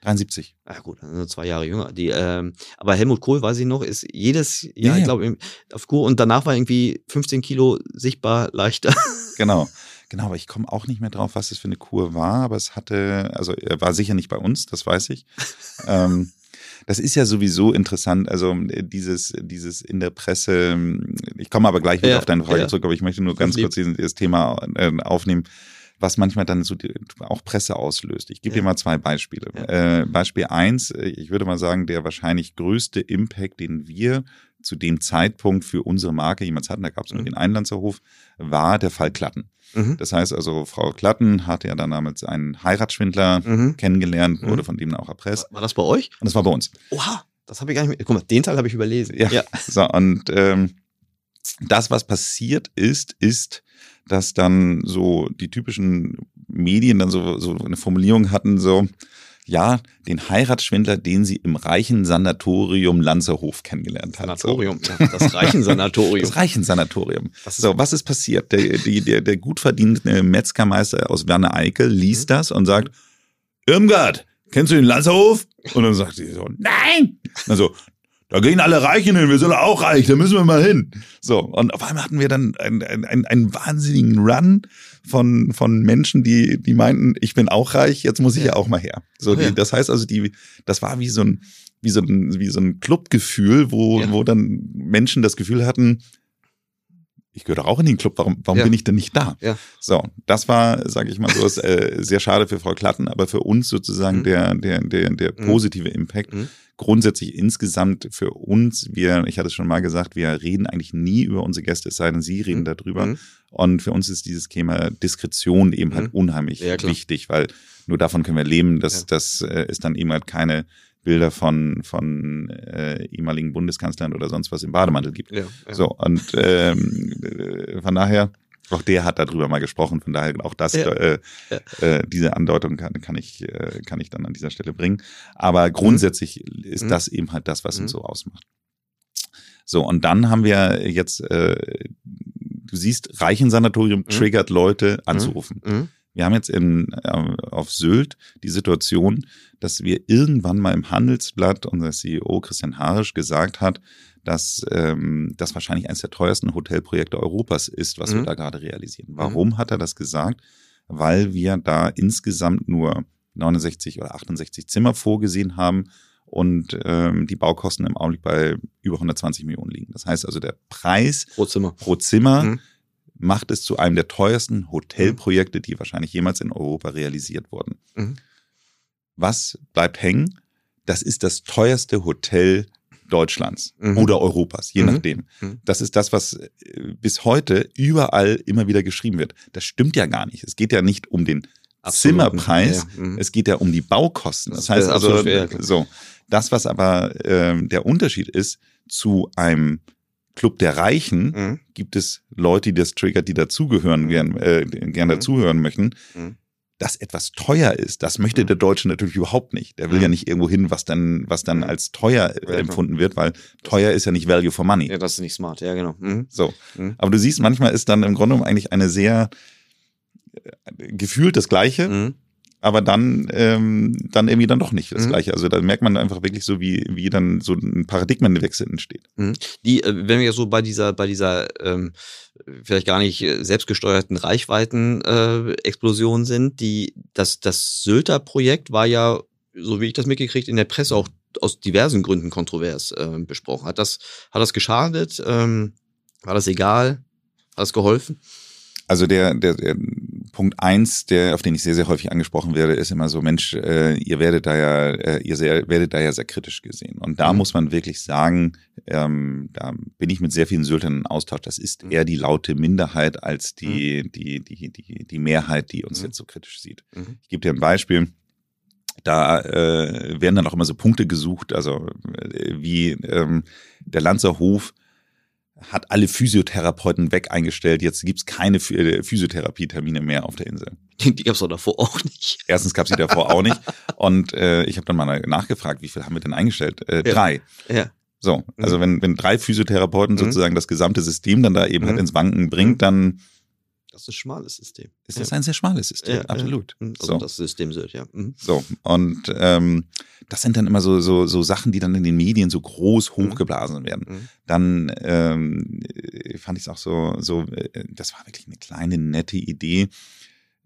73. Ah gut, also zwei Jahre jünger. Die, ähm, aber Helmut Kohl, weiß ich noch, ist jedes Jahr, ja, ich glaube, auf Kur und danach war irgendwie 15 Kilo sichtbar leichter. Genau. Genau, aber ich komme auch nicht mehr drauf, was das für eine Kur war, aber es hatte, also er war sicher nicht bei uns, das weiß ich. ähm, das ist ja sowieso interessant, also dieses, dieses in der Presse, ich komme aber gleich wieder ja, auf deine Frage ja. zurück, aber ich möchte nur ganz kurz dieses Thema äh, aufnehmen was manchmal dann so die, auch Presse auslöst. Ich gebe ja. dir mal zwei Beispiele. Ja. Äh, Beispiel eins, äh, ich würde mal sagen, der wahrscheinlich größte Impact, den wir zu dem Zeitpunkt für unsere Marke jemals hatten, da gab es nur mhm. den Einlandshof, war der Fall Klatten. Mhm. Das heißt also, Frau Klatten hatte ja dann damals einen Heiratsschwindler mhm. kennengelernt, wurde mhm. von dem auch erpresst. War das bei euch? Und das war bei uns. Oha, das habe ich gar nicht mehr. Guck mal, den Teil habe ich überlesen. Ja. ja. So, und ähm, das, was passiert ist, ist, dass dann so die typischen Medien dann so, so eine Formulierung hatten, so, Ja, den Heiratsschwindler, den sie im reichen Sanatorium Lanzerhof kennengelernt hat. Sanatorium, ja, das Reichensanatorium. Das Reichensanatorium. Was ist- So, was ist passiert? Der, der, der gut verdiente Metzgermeister aus Werner Eickel liest Mhm. das und sagt, Irmgard, kennst du den Lanzerhof? Und dann sagt sie so, nein! Also, da gehen alle Reichen hin, wir sind auch reich, da müssen wir mal hin. So, und auf einmal hatten wir dann einen, einen, einen wahnsinnigen Run von, von Menschen, die, die meinten, ich bin auch reich, jetzt muss ich ja, Ja. auch mal her. So, die, ja. das heißt also, die, das war wie so ein, wie so ein, wie so ein Clubgefühl, wo, Ja. wo dann Menschen das Gefühl hatten, ich gehöre doch auch in den Club, warum, warum Ja. bin ich denn nicht da? Ja. So, das war, sage ich mal so, ist, äh, sehr schade für Frau Klatten, aber für uns sozusagen Mhm. der, der, der, der Mhm. positive Impact. Mhm. Grundsätzlich insgesamt für uns, wir, ich hatte es schon mal gesagt, wir reden eigentlich nie über unsere Gäste, es sei denn, sie reden Mhm. darüber. Mhm. Und für uns ist dieses Thema Diskretion eben halt Mhm. unheimlich Ja, wichtig, weil nur davon können wir leben, dass, Ja. dass äh, es dann eben halt keine Bilder von, von äh, ehemaligen Bundeskanzlern oder sonst was im Bademantel gibt. Ja, ja. So, und ähm, äh, von daher, auch der hat darüber mal gesprochen, von daher auch das, Ja. äh, äh, diese Andeutung kann, kann, ich, äh, kann ich dann an dieser Stelle bringen. Aber grundsätzlich ist Mhm. das eben halt das, was Mhm. uns so ausmacht. So, und dann haben wir jetzt, äh, du siehst, Reichensanatorium triggert Leute anzurufen. Mhm. Wir haben jetzt in, äh, auf Sylt die Situation, dass wir irgendwann mal im Handelsblatt unser CEO Christian Harisch gesagt hat, dass ähm, das wahrscheinlich eines der teuersten Hotelprojekte Europas ist, was wir Mhm. da gerade realisieren. Warum hat er das gesagt? Weil wir da insgesamt nur 69 oder 68 Zimmer vorgesehen haben und ähm, die Baukosten im Augenblick bei über 120 Millionen liegen. Das heißt also, der Preis Pro Zimmer. pro Zimmer Mhm. macht es zu einem der teuersten Hotelprojekte, die wahrscheinlich jemals in Europa realisiert wurden. Mhm. Was bleibt hängen? Das ist das teuerste Hotel Deutschlands Mhm. oder Europas, je Mhm. nachdem. Mhm. Das ist das, was äh, bis heute überall immer wieder geschrieben wird. Das stimmt ja gar nicht. Es geht ja nicht um den Absolut. Zimmerpreis, Ja, mhm. es geht ja um die Baukosten. Das Das heißt also, fair, so, das, was aber ähm, der Unterschied ist zu einem Club der Reichen, Mhm. gibt es Leute, die das triggert, die dazugehören, gern, äh, gern Mhm. dazuhören möchten, Mhm. Dass etwas teuer ist. Das möchte Mhm. der Deutsche natürlich überhaupt nicht. Der will Mhm. ja nicht irgendwo hin, was dann, was dann Mhm. als teuer äh, klar. empfunden wird, weil teuer ist ja nicht Value for Money. Ja, das ist nicht smart, ja, genau. Mhm. So. Mhm. Aber du siehst, manchmal ist dann im Grunde genommen eigentlich eine sehr äh, gefühlt das Gleiche, Mhm. Aber dann, ähm, dann irgendwie dann doch nicht das Mhm. Gleiche. Also da merkt man einfach wirklich so, wie, wie dann so ein Paradigmenwechsel entsteht. Die, äh, wenn wir so bei dieser, bei dieser ähm, vielleicht gar nicht äh, selbstgesteuerten Reichweiten-Explosion äh, sind, die, das, das Sylter-Projekt war ja, so wie ich das mitgekriegt, in der Presse auch aus diversen Gründen kontrovers äh, besprochen. Hat das, hat das geschadet? Ähm, war das egal? Hat das geholfen? Also der, der, der Punkt eins, der, auf den ich sehr, sehr häufig angesprochen werde, ist immer so, Mensch, äh, ihr werdet da ja, äh, ihr sehr, werdet da ja sehr kritisch gesehen. Und da Mhm. muss man wirklich sagen, ähm, da bin ich mit sehr vielen Syltern in Austausch. Das ist Mhm. eher die laute Minderheit als die, die, die, die, die Mehrheit, die uns Mhm. jetzt so kritisch sieht. Mhm. Ich gebe dir ein Beispiel. Da äh, werden dann auch immer so Punkte gesucht, also äh, wie ähm, der Lanzer Hof hat alle Physiotherapeuten weg eingestellt. Jetzt gibt's keine Phy- äh, Physiotherapie-Termine mehr auf der Insel. Die gab's doch davor auch nicht. Erstens gab's sie davor auch nicht. Und äh, ich habe dann mal nachgefragt, wie viel haben wir denn eingestellt? Äh, Ja. Drei. Ja. So, also wenn, wenn drei Physiotherapeuten Mhm. sozusagen das gesamte System dann da eben halt Mhm. ins Wanken bringt, Mhm. dann Das ist ein schmales System. ist das ein sehr schmales System. Ja, Absolut. Ja. Also So. das System Sylt, ja. Mhm. So, und ähm, das sind dann immer so, so, so Sachen, die dann in den Medien so groß Mhm. hochgeblasen werden. Mhm. Dann ähm, äh, fand ich es auch so, so, äh, das war wirklich eine kleine, nette Idee,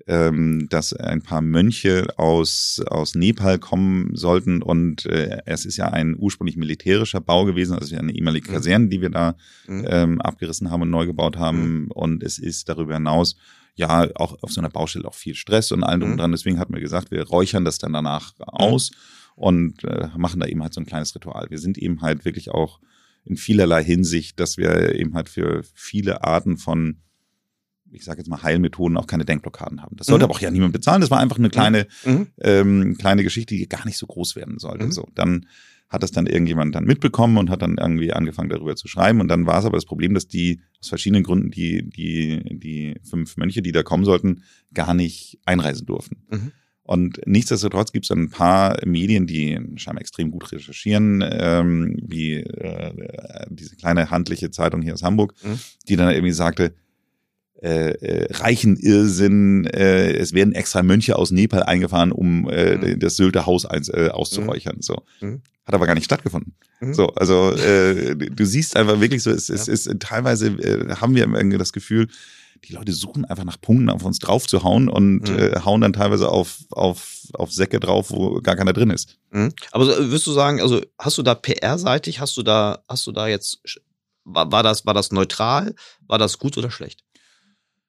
ähm, dass ein paar Mönche aus, aus Nepal kommen sollten und äh, es ist ja ein ursprünglich militärischer Bau gewesen, also eine ehemalige Mhm. Kaserne, die wir da Mhm. ähm, abgerissen haben und neu gebaut haben. Und es ist darüber hinaus ja auch auf so einer Baustelle auch viel Stress und allem drum und Mhm. dran. Deswegen hatten wir gesagt, wir räuchern das dann danach aus und äh, machen da eben halt so ein kleines Ritual. Wir sind eben halt wirklich auch in vielerlei Hinsicht, dass wir eben halt für viele Arten von ich sage jetzt mal Heilmethoden auch keine Denkblockaden haben. Das sollte Mhm. aber auch ja niemand bezahlen. Das war einfach eine kleine Mhm. ähm, kleine Geschichte, die gar nicht so groß werden sollte. Mhm. So, dann hat das dann irgendjemand dann mitbekommen und hat dann irgendwie angefangen darüber zu schreiben. Und dann war es aber das Problem, dass die aus verschiedenen Gründen die die die fünf Mönche, die da kommen sollten, gar nicht einreisen durften. Mhm. Und nichtsdestotrotz gibt es ein paar Medien, die scheinbar extrem gut recherchieren, ähm, wie äh, diese kleine handliche Zeitung hier aus Hamburg, Mhm. die dann irgendwie sagte, äh, äh, reichen Irrsinn, äh, es werden extra Mönche aus Nepal eingefahren, um äh, Mhm. das Sylter Haus eins, äh, auszuräuchern. So. Mhm. Hat aber gar nicht stattgefunden. Mhm. So, also äh, du siehst einfach wirklich so, es, es Ja. ist teilweise äh, haben wir irgendwie das Gefühl, die Leute suchen einfach nach Punkten, auf uns drauf zu hauen und Mhm. äh, hauen dann teilweise auf, auf, auf Säcke drauf, wo gar keiner drin ist. Mhm. Aber äh, würdest du sagen, also hast du da PR-seitig, hast du da, hast du da jetzt, war, war das, war das neutral, war das gut oder schlecht?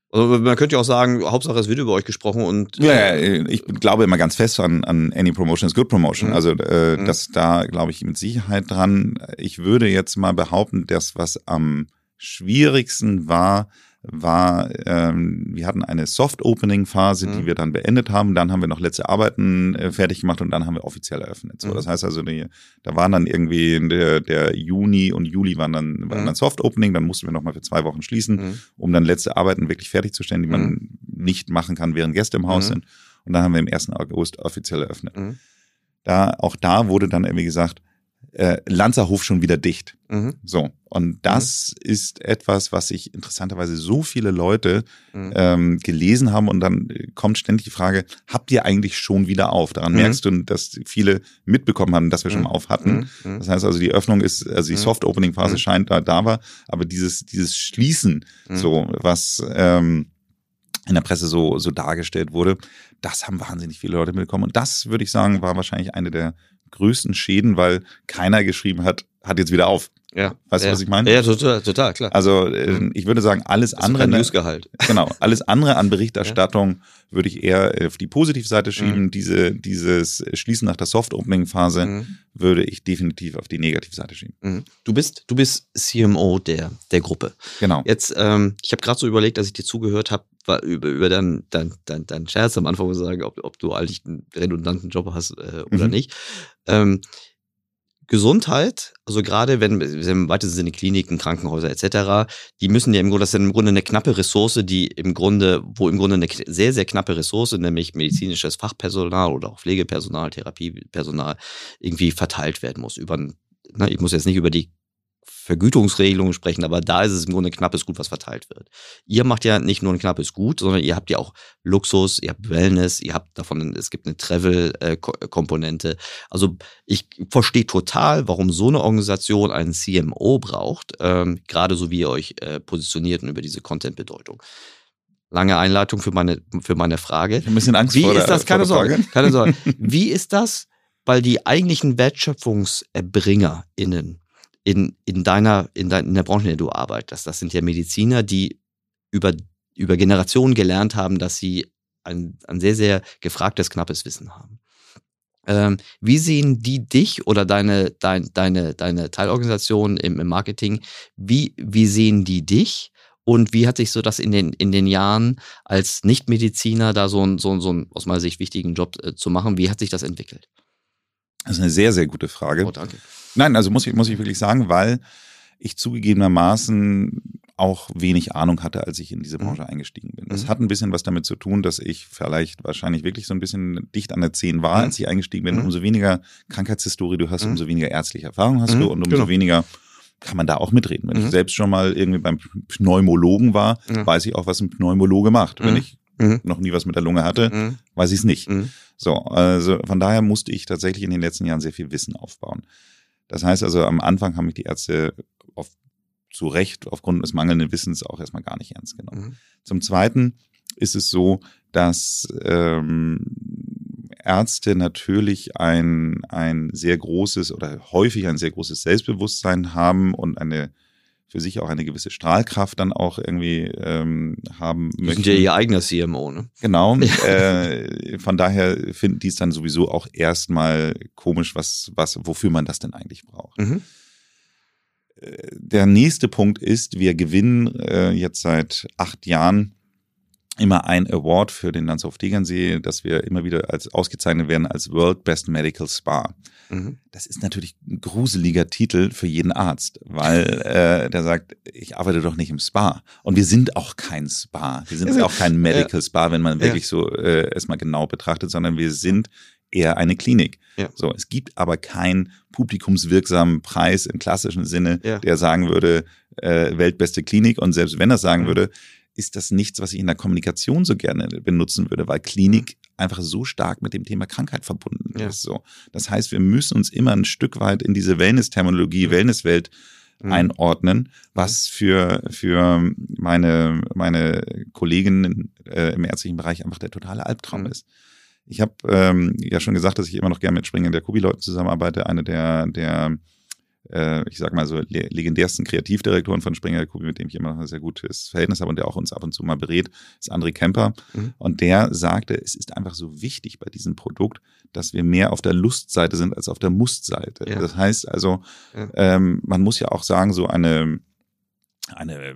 Also man könnte ja auch sagen, Hauptsache es wird über euch gesprochen und Ja, ja, ich glaube immer ganz fest an, an Any Promotion is Good Promotion. Mhm. Also äh, Mhm. das da glaube ich mit Sicherheit dran. Ich würde jetzt mal behaupten, das, was am schwierigsten war, war, ähm, wir hatten eine Soft-Opening-Phase, Mhm. die wir dann beendet haben. Dann haben wir noch letzte Arbeiten äh, fertig gemacht und dann haben wir offiziell eröffnet. So, Mhm. das heißt also, die, da waren dann irgendwie der, der Juni und Juli waren dann, waren Mhm. dann Soft-Opening. Dann mussten wir noch mal für zwei Wochen schließen Mhm. um dann letzte Arbeiten wirklich fertigzustellen, die man Mhm. nicht machen kann, während Gäste im Haus Mhm. sind. Und dann haben wir im 1. August offiziell eröffnet. Da, auch da wurde dann irgendwie gesagt, äh, Lanzerhof schon wieder dicht. So. Und das ist etwas, was sich interessanterweise so viele Leute Mhm. ähm, gelesen haben und dann äh, kommt ständig die Frage, habt ihr eigentlich schon wieder auf? Daran Mhm. merkst du, dass viele mitbekommen haben, dass wir schon Mhm. mal auf hatten. Mhm. Mhm. Das heißt also, die Öffnung ist, also die Mhm. Soft-Opening-Phase Mhm. scheint da, da war, aber dieses, dieses Schließen, Mhm. so, was ähm, in der Presse so, so dargestellt wurde, das haben wahnsinnig viele Leute mitbekommen. Und das, würde ich sagen, war wahrscheinlich eine der größten Schäden, weil keiner geschrieben hat, hat jetzt wieder auf. Ja. Weißt du, ja. was ich meine? Ja, total, total, klar. Also äh, Mhm. ich würde sagen, alles Das andere, kein Newsgehalt. genau, alles andere an Berichterstattung würde ich eher auf die Positivseite schieben. Diese, dieses Schließen nach der Soft-Opening-Phase Mhm. würde ich definitiv auf die Negativseite schieben. Mhm. Du bist, du bist CMO der, der Gruppe. Genau. Jetzt, ähm, ich habe gerade so überlegt, dass ich dir zugehört habe, über, über deinen dein, dein, dein Scherz am Anfang zu sagen, ob, ob du eigentlich einen redundanten Job hast äh, oder Mhm. nicht. Ähm, Gesundheit, also gerade wenn wir im weitesten Sinne Kliniken, Krankenhäuser etc., die müssen ja im Grunde, das ist im Grunde eine knappe Ressource, die im Grunde, wo im Grunde eine sehr, sehr knappe Ressource, nämlich medizinisches Fachpersonal oder auch Pflegepersonal, Therapiepersonal, irgendwie verteilt werden muss. Über, ein- ne, ich muss jetzt nicht über die Vergütungsregelungen sprechen, aber da ist es im Grunde knappes Gut, was verteilt wird. Ihr macht ja nicht nur ein knappes Gut, sondern ihr habt ja auch Luxus, ihr habt Wellness, ihr habt davon, es gibt eine Travel-Komponente. Also ich verstehe total, warum so eine Organisation einen CMO braucht, ähm, gerade so wie ihr euch äh, positioniert und über diese Content-Bedeutung. Lange Einleitung für meine, für meine Frage. Ein bisschen Angst Wie vor der, ist das? Keine der Sorge. Keine Sorge. Wie ist das? Weil die eigentlichen WertschöpfungserbringerInnen in, in deiner, in, dein, in der Branche, in der du arbeitest, das sind ja Mediziner, die über, über Generationen gelernt haben, dass sie ein, ein sehr, sehr gefragtes, knappes Wissen haben. Ähm, wie sehen die dich oder deine, dein, deine, deine Teilorganisation im, im Marketing, wie, wie sehen die dich? Und wie hat sich so das in den, in den Jahren als Nichtmediziner da so ein, so so ein aus meiner Sicht wichtigen Job äh, zu machen, wie hat sich das entwickelt? Das ist eine sehr, sehr gute Frage. Oh, danke. Nein, also muss ich, muss ich wirklich sagen, weil ich zugegebenermaßen auch wenig Ahnung hatte, als ich in diese Mhm. Branche eingestiegen bin. Das Mhm. hat ein bisschen was damit zu tun, dass ich vielleicht wahrscheinlich wirklich so ein bisschen dicht an der 10 war, Mhm. als ich eingestiegen bin. Mhm. Umso weniger Krankheitshistorie du hast, Mhm. umso weniger ärztliche Erfahrung hast Mhm, du und umso genau. weniger kann man da auch mitreden. Wenn Mhm. ich selbst schon mal irgendwie beim Pneumologen war, weiß ich auch, was ein Pneumologe macht. Wenn Mhm. ich Mhm. noch nie was mit der Lunge hatte, Mhm. weiß ich es nicht. Mhm. So, also von daher musste ich tatsächlich in den letzten Jahren sehr viel Wissen aufbauen. Das heißt also, am Anfang haben mich die Ärzte auf, zu Recht aufgrund des mangelnden Wissens auch erstmal gar nicht ernst genommen. Mhm. Zum Zweiten ist es so, dass ähm, Ärzte natürlich ein, ein sehr großes oder häufig ein sehr großes Selbstbewusstsein haben und eine für sich auch eine gewisse Strahlkraft dann auch irgendwie ähm, haben Die sind ja möchten. ihr eigener CMO, ne? Genau. äh, von daher finden die es dann sowieso auch erstmal komisch, was, was, wofür man das denn eigentlich braucht. Mhm. Äh, Der nächste Punkt ist, wir gewinnen äh, jetzt seit acht Jahren immer ein Award für den Landshof Tegernsee, dass wir immer wieder als ausgezeichnet werden als World Best Medical Spa. Mhm. Das ist natürlich ein gruseliger Titel für jeden Arzt, weil äh, der sagt, ich arbeite doch nicht im Spa. Und wir sind auch kein Spa. Wir sind Also, auch kein Medical Spa, wenn man Ja. wirklich so äh, es mal genau betrachtet, sondern wir sind eher eine Klinik. Ja. So, es gibt aber keinen publikumswirksamen Preis im klassischen Sinne, Ja. der sagen würde, äh, weltbeste Klinik. Und selbst wenn er sagen Mhm. würde, ist das nichts, was ich in der Kommunikation so gerne benutzen würde, weil Klinik einfach so stark mit dem Thema Krankheit verbunden. Ja. ist. So. Das heißt, wir müssen uns immer ein Stück weit in diese Wellness-Terminologie, Wellnesswelt Mhm. einordnen, was für, für meine, meine Kolleginnen äh, im ärztlichen Bereich einfach der totale Albtraum Mhm. ist. Ich habe ähm, ja schon gesagt, dass ich immer noch gerne mit Springer der Kubi-Leuten zusammenarbeite. Eine der, der äh, ich sag mal so, le legendärsten Kreativdirektoren von Springer mit dem ich immer noch ein sehr gutes Verhältnis habe und der auch uns ab und zu mal berät, ist André Kemper. Mhm. Und der sagte, es ist einfach so wichtig bei diesem Produkt, dass wir mehr auf der Lustseite sind als auf der Mustseite. Ja. Das heißt also, Ja. ähm, man muss ja auch sagen, so eine, eine,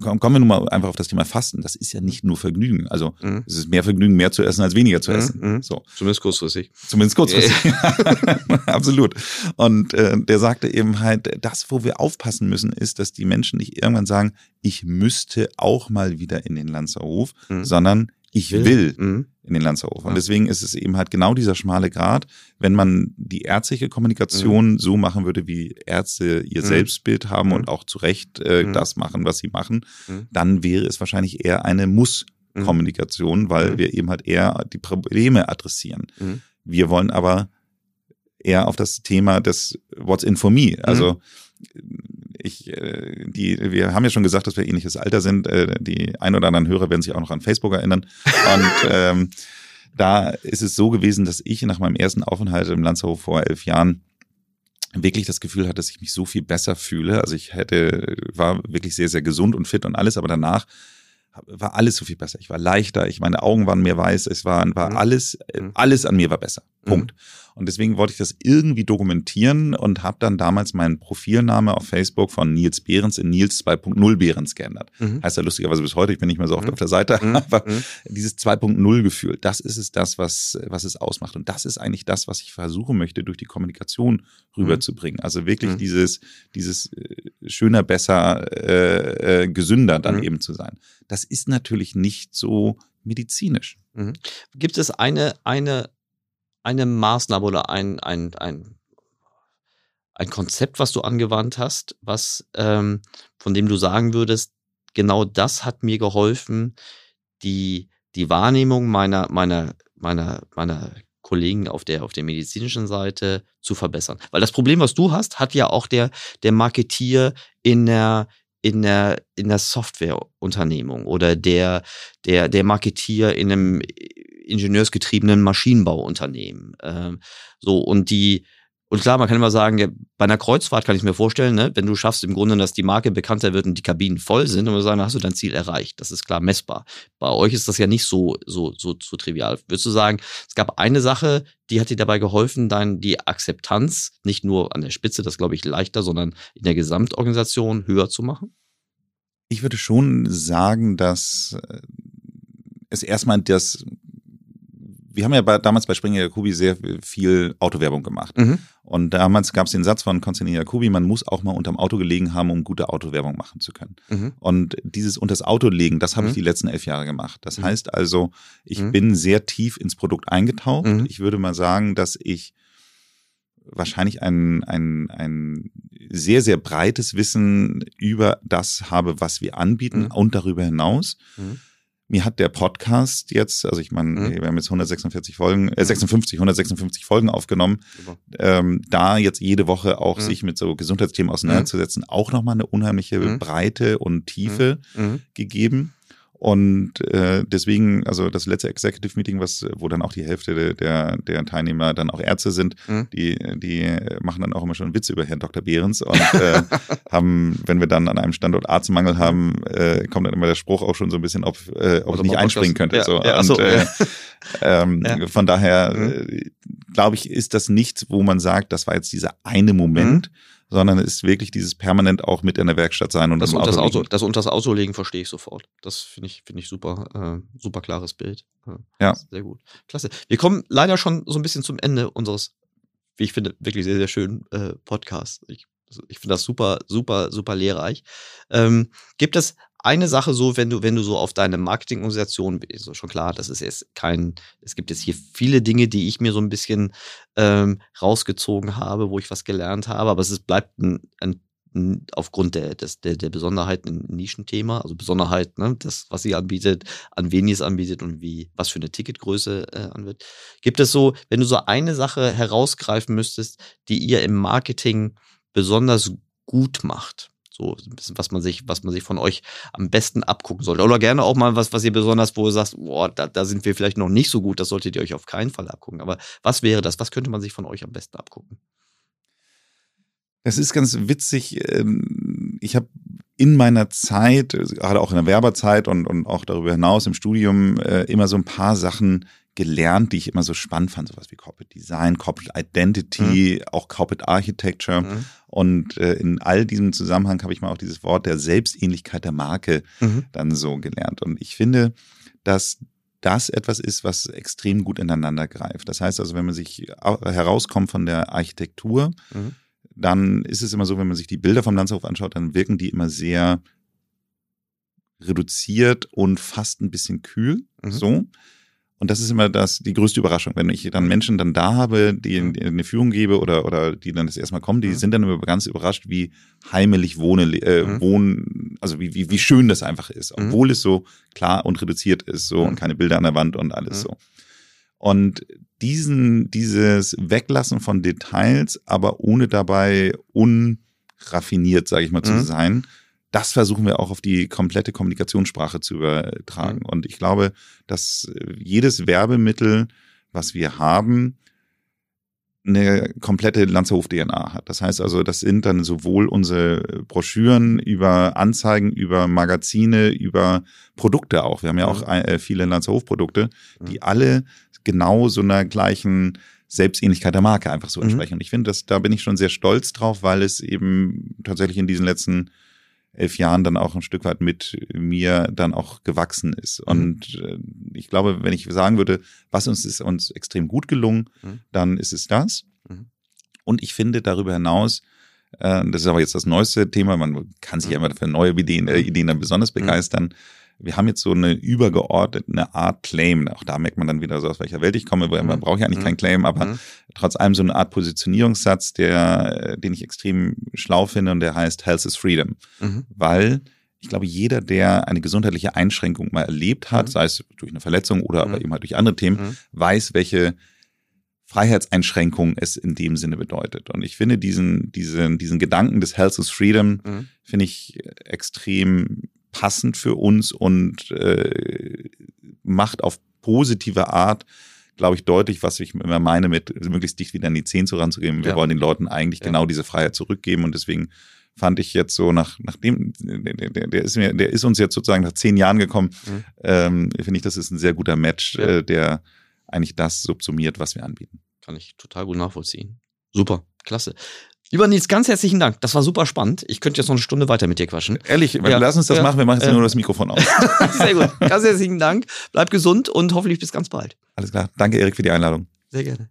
kommen wir nun mal einfach auf das Thema Fasten. Das ist ja nicht nur Vergnügen. Also Mhm. es ist mehr Vergnügen, mehr zu essen als weniger zu Mhm, essen. mhm. So. Zumindest kurzfristig. Zumindest kurzfristig. Absolut. Und äh, der sagte eben halt, das, wo wir aufpassen müssen, ist, dass die Menschen nicht irgendwann sagen, ich müsste auch mal wieder in den Lanzerhof, Mhm. sondern ich will, Mhm. in den Lanzerhof. Und Ja. deswegen ist es eben halt genau dieser schmale Grat, wenn man die ärztliche Kommunikation so machen würde, wie Ärzte ihr Mhm. Selbstbild haben Mhm. und auch zu Recht äh, Mhm. das machen, was sie machen, Mhm. dann wäre es wahrscheinlich eher eine Muss-Kommunikation, weil Mhm. wir eben halt eher die Probleme adressieren. Mhm. Wir wollen aber eher auf das Thema des What's in for me. Also ich, äh, die, wir haben ja schon gesagt, dass wir ähnliches Alter sind. Äh, Die ein oder anderen Hörer werden sich auch noch an Facebook erinnern. Und ähm, da ist es so gewesen, dass ich nach meinem ersten Aufenthalt im Landshof vor elf Jahren wirklich das Gefühl hatte, dass ich mich so viel besser fühle. Also ich hätte, war wirklich sehr, sehr gesund und fit und alles, aber danach war alles so viel besser. Ich war leichter, ich, meine Augen waren mehr weiß, es war, war Mhm. alles, Mhm. alles an mir war besser. Mhm. Und deswegen wollte ich das irgendwie dokumentieren und habe dann damals meinen Profilname auf Facebook von Nils Behrens in Nils 2.0 Behrens geändert. Mhm. Heißt ja lustigerweise bis heute, ich bin nicht mehr so oft Mhm. auf der Seite, Mhm. aber Mhm. dieses 2.0 Gefühl, das ist es das, was, was es ausmacht. Und das ist eigentlich das, was ich versuchen möchte, durch die Kommunikation rüberzubringen. Also wirklich Mhm. dieses, dieses äh, schöner, besser, äh, äh, gesünder dann Mhm. eben zu sein. Das ist natürlich nicht so medizinisch. Mhm. Gibt es eine, eine, eine Maßnahme oder ein, ein, ein, ein Konzept, was du angewandt hast, was, ähm, von dem du sagen würdest, genau das hat mir geholfen, die, die Wahrnehmung meiner, meiner, meiner, meiner Kollegen auf der, auf der medizinischen Seite zu verbessern. Weil das Problem, was du hast, hat ja auch der, der Marketier in der, in der, in der Softwareunternehmung oder der, der, der Marketier in einem ingenieursgetriebenen Maschinenbauunternehmen. Ähm, so, und die, und klar, man kann immer sagen, ja, bei einer Kreuzfahrt kann ich mir vorstellen, ne, wenn du schaffst im Grunde, dass die Marke bekannter wird und die Kabinen voll sind, dann man sagen, hast du dein Ziel erreicht. Das ist klar messbar. Bei euch ist das ja nicht so, so, so, so trivial. Würdest du sagen, es gab eine Sache, die hat dir dabei geholfen, dann die Akzeptanz nicht nur an der Spitze, das glaube ich leichter, sondern in der Gesamtorganisation höher zu machen? Ich würde schon sagen, dass äh, es erstmal das, wir haben ja bei, damals bei Springer Jacobi sehr viel Autowerbung gemacht. Mhm. Und damals gab es den Satz von Konstantin Jacobi, man muss auch mal unterm Auto gelegen haben, um gute Autowerbung machen zu können. Mhm. Und dieses unters Auto legen, das habe Mhm. ich die letzten elf Jahre gemacht. Das Mhm. heißt also, ich Mhm. bin sehr tief ins Produkt eingetaucht. Mhm. Ich würde mal sagen, dass ich wahrscheinlich ein, ein, ein sehr, sehr breites Wissen über das habe, was wir anbieten und darüber hinaus. Mhm. Mir hat der Podcast jetzt, also ich meine, Mhm. wir haben jetzt 146 Folgen, äh 56, 156 Folgen aufgenommen, ähm, da jetzt jede Woche auch Mhm. sich mit so Gesundheitsthemen auseinanderzusetzen, auch nochmal eine unheimliche Mhm. Breite und Tiefe Mhm. gegeben. Und äh, deswegen, also das letzte Executive Meeting, was, wo dann auch die Hälfte der, der, Teilnehmer dann auch Ärzte sind, Mhm. die, die machen dann auch immer schon Witze über Herrn Dr. Behrens und äh, haben, wenn wir dann an einem Standort Arztmangel haben, äh, kommt dann immer der Spruch auch schon so ein bisschen, ob, äh, ob Oder ich nicht einspringen Podcast. könnte. Ja, so. ja, und, so, äh, ja. ähm, Ja. Von daher Mhm. äh, glaube ich, ist das nichts, wo man sagt, das war jetzt dieser eine Moment, sondern ist wirklich dieses permanent auch mit in der Werkstatt sein und Das unter das Auto. Das unter das Auto legen verstehe ich sofort. Das finde ich, finde ich super, äh, super klares Bild. Ja. Sehr gut. Klasse. Wir kommen leider schon so ein bisschen zum Ende unseres, wie ich finde, wirklich sehr, sehr schönen äh, Podcasts. Ich, ich finde das super, super, super lehrreich. Ähm, gibt es eine Sache so, wenn du, wenn du so auf deine Marketingorganisation, so schon klar, das ist jetzt kein, es gibt jetzt hier viele Dinge, die ich mir so ein bisschen ähm, rausgezogen habe, wo ich was gelernt habe, aber es ist, bleibt ein, ein aufgrund der, des, der, der Besonderheiten ein Nischenthema, also Besonderheit, ne, das, was sie anbietet, an wen ihr es anbietet und wie, was für eine Ticketgröße äh, anwirbt. Gibt es so, wenn du so eine Sache herausgreifen müsstest, die ihr im Marketing besonders gut macht? So ein bisschen, was man sich, was man sich von euch am besten abgucken sollte. Oder gerne auch mal was, was ihr besonders, wo du sagst, boah, da, da sind wir vielleicht noch nicht so gut, das solltet ihr euch auf keinen Fall abgucken. Aber was wäre das? Was könnte man sich von euch am besten abgucken? Es ist ganz witzig. ähm, Ich habe in meiner Zeit, äh, gerade auch in der Werberzeit und, und auch darüber hinaus im Studium, äh, immer so ein paar Sachen gelernt, die ich immer so spannend fand. Sowas wie Corporate Design, Corporate Identity, auch Corporate Architecture. Mhm. Und äh, in all diesem Zusammenhang habe ich mal auch dieses Wort der Selbstähnlichkeit der Marke Mhm. dann so gelernt. Und ich finde, dass das etwas ist, was extrem gut ineinander greift. Das heißt also, wenn man sich au- herauskommt von der Architektur, Mhm. dann ist es immer so, wenn man sich die Bilder vom Landshof anschaut, dann wirken die immer sehr reduziert und fast ein bisschen kühl. Mhm. So. Und das ist immer das, die größte Überraschung. Wenn ich dann Menschen dann da habe, die Mhm. die eine Führung gebe oder, oder die dann das erstmal kommen, die Mhm. sind dann immer ganz überrascht, wie heimelig wohne, äh, Mhm. wohnen, also wie, wie, wie schön das einfach ist. Mhm. Obwohl es so klar und reduziert ist, so Mhm. und keine Bilder an der Wand und alles Mhm. so. Und diesen, dieses Weglassen von Details, aber ohne dabei unraffiniert, sage ich mal, zu Mhm. sein, das versuchen wir auch auf die komplette Kommunikationssprache zu übertragen. Und ich glaube, dass äh, jedes Werbemittel, was wir haben, eine komplette Lanzerhof-DNA hat. Das heißt also, das sind dann sowohl unsere Broschüren über Anzeigen, über Magazine, über Produkte auch. Wir haben ja auch Mhm. äh, viele Lanzerhof-Produkte, die Mhm. alle genau so einer gleichen Selbstähnlichkeit der Marke einfach so Mhm. entsprechen. Und ich finde, da bin ich schon sehr stolz drauf, weil es eben tatsächlich in diesen letzten elf Jahren dann auch ein Stück weit mit mir dann auch gewachsen ist. Mhm. Und äh, ich glaube, wenn ich sagen würde, was uns ist uns extrem gut gelungen, Mhm. dann ist es das. Mhm. Und ich finde darüber hinaus, äh, das ist aber jetzt das neueste Thema, man kann sich ja immer für neue Ideen, äh, Ideen dann besonders Mhm. begeistern. Wir haben jetzt so eine übergeordnete Art Claim. Auch da merkt man dann wieder so, aus welcher Welt ich komme, weil man Mhm. braucht ja eigentlich Mhm. keinen Claim, aber Mhm. trotz allem so eine Art Positionierungssatz, der, den ich extrem schlau finde und der heißt Health is Freedom. Mhm. Weil ich glaube, jeder, der eine gesundheitliche Einschränkung mal erlebt hat, Mhm. sei es durch eine Verletzung oder aber Mhm. eben halt durch andere Themen, Mhm. weiß, welche Freiheitseinschränkung es in dem Sinne bedeutet. Und ich finde diesen, diesen, diesen Gedanken des Health is Freedom, Mhm. finde ich extrem passend für uns und äh, macht auf positive Art, glaube ich, deutlich, was ich immer meine, mit möglichst dicht wieder an die Zehen zu ranzugeben. Wir Ja. wollen den Leuten eigentlich Ja. genau diese Freiheit zurückgeben und deswegen fand ich jetzt so nach nachdem der, der, der ist mir der ist uns jetzt sozusagen nach zehn Jahren gekommen Mhm. ähm, finde ich das ist ein sehr guter Match Ja. äh, der eigentlich das subsumiert was wir anbieten Kann ich total gut nachvollziehen. Super, klasse. Lieber Nils, ganz herzlichen Dank. Das war super spannend. Ich könnte jetzt noch eine Stunde weiter mit dir quatschen. ehrlich Ja. lass uns das Ja. machen wir machen jetzt Ja. nur das Mikrofon aus Sehr gut. Ganz herzlichen Dank. Bleib gesund und hoffentlich bis ganz bald. alles klar danke Erik für die Einladung Sehr gerne.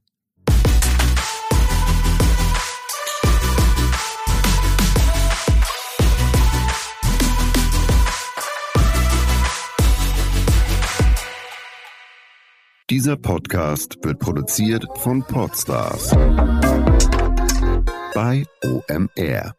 Dieser Podcast wird produziert von Podstars bei OMR.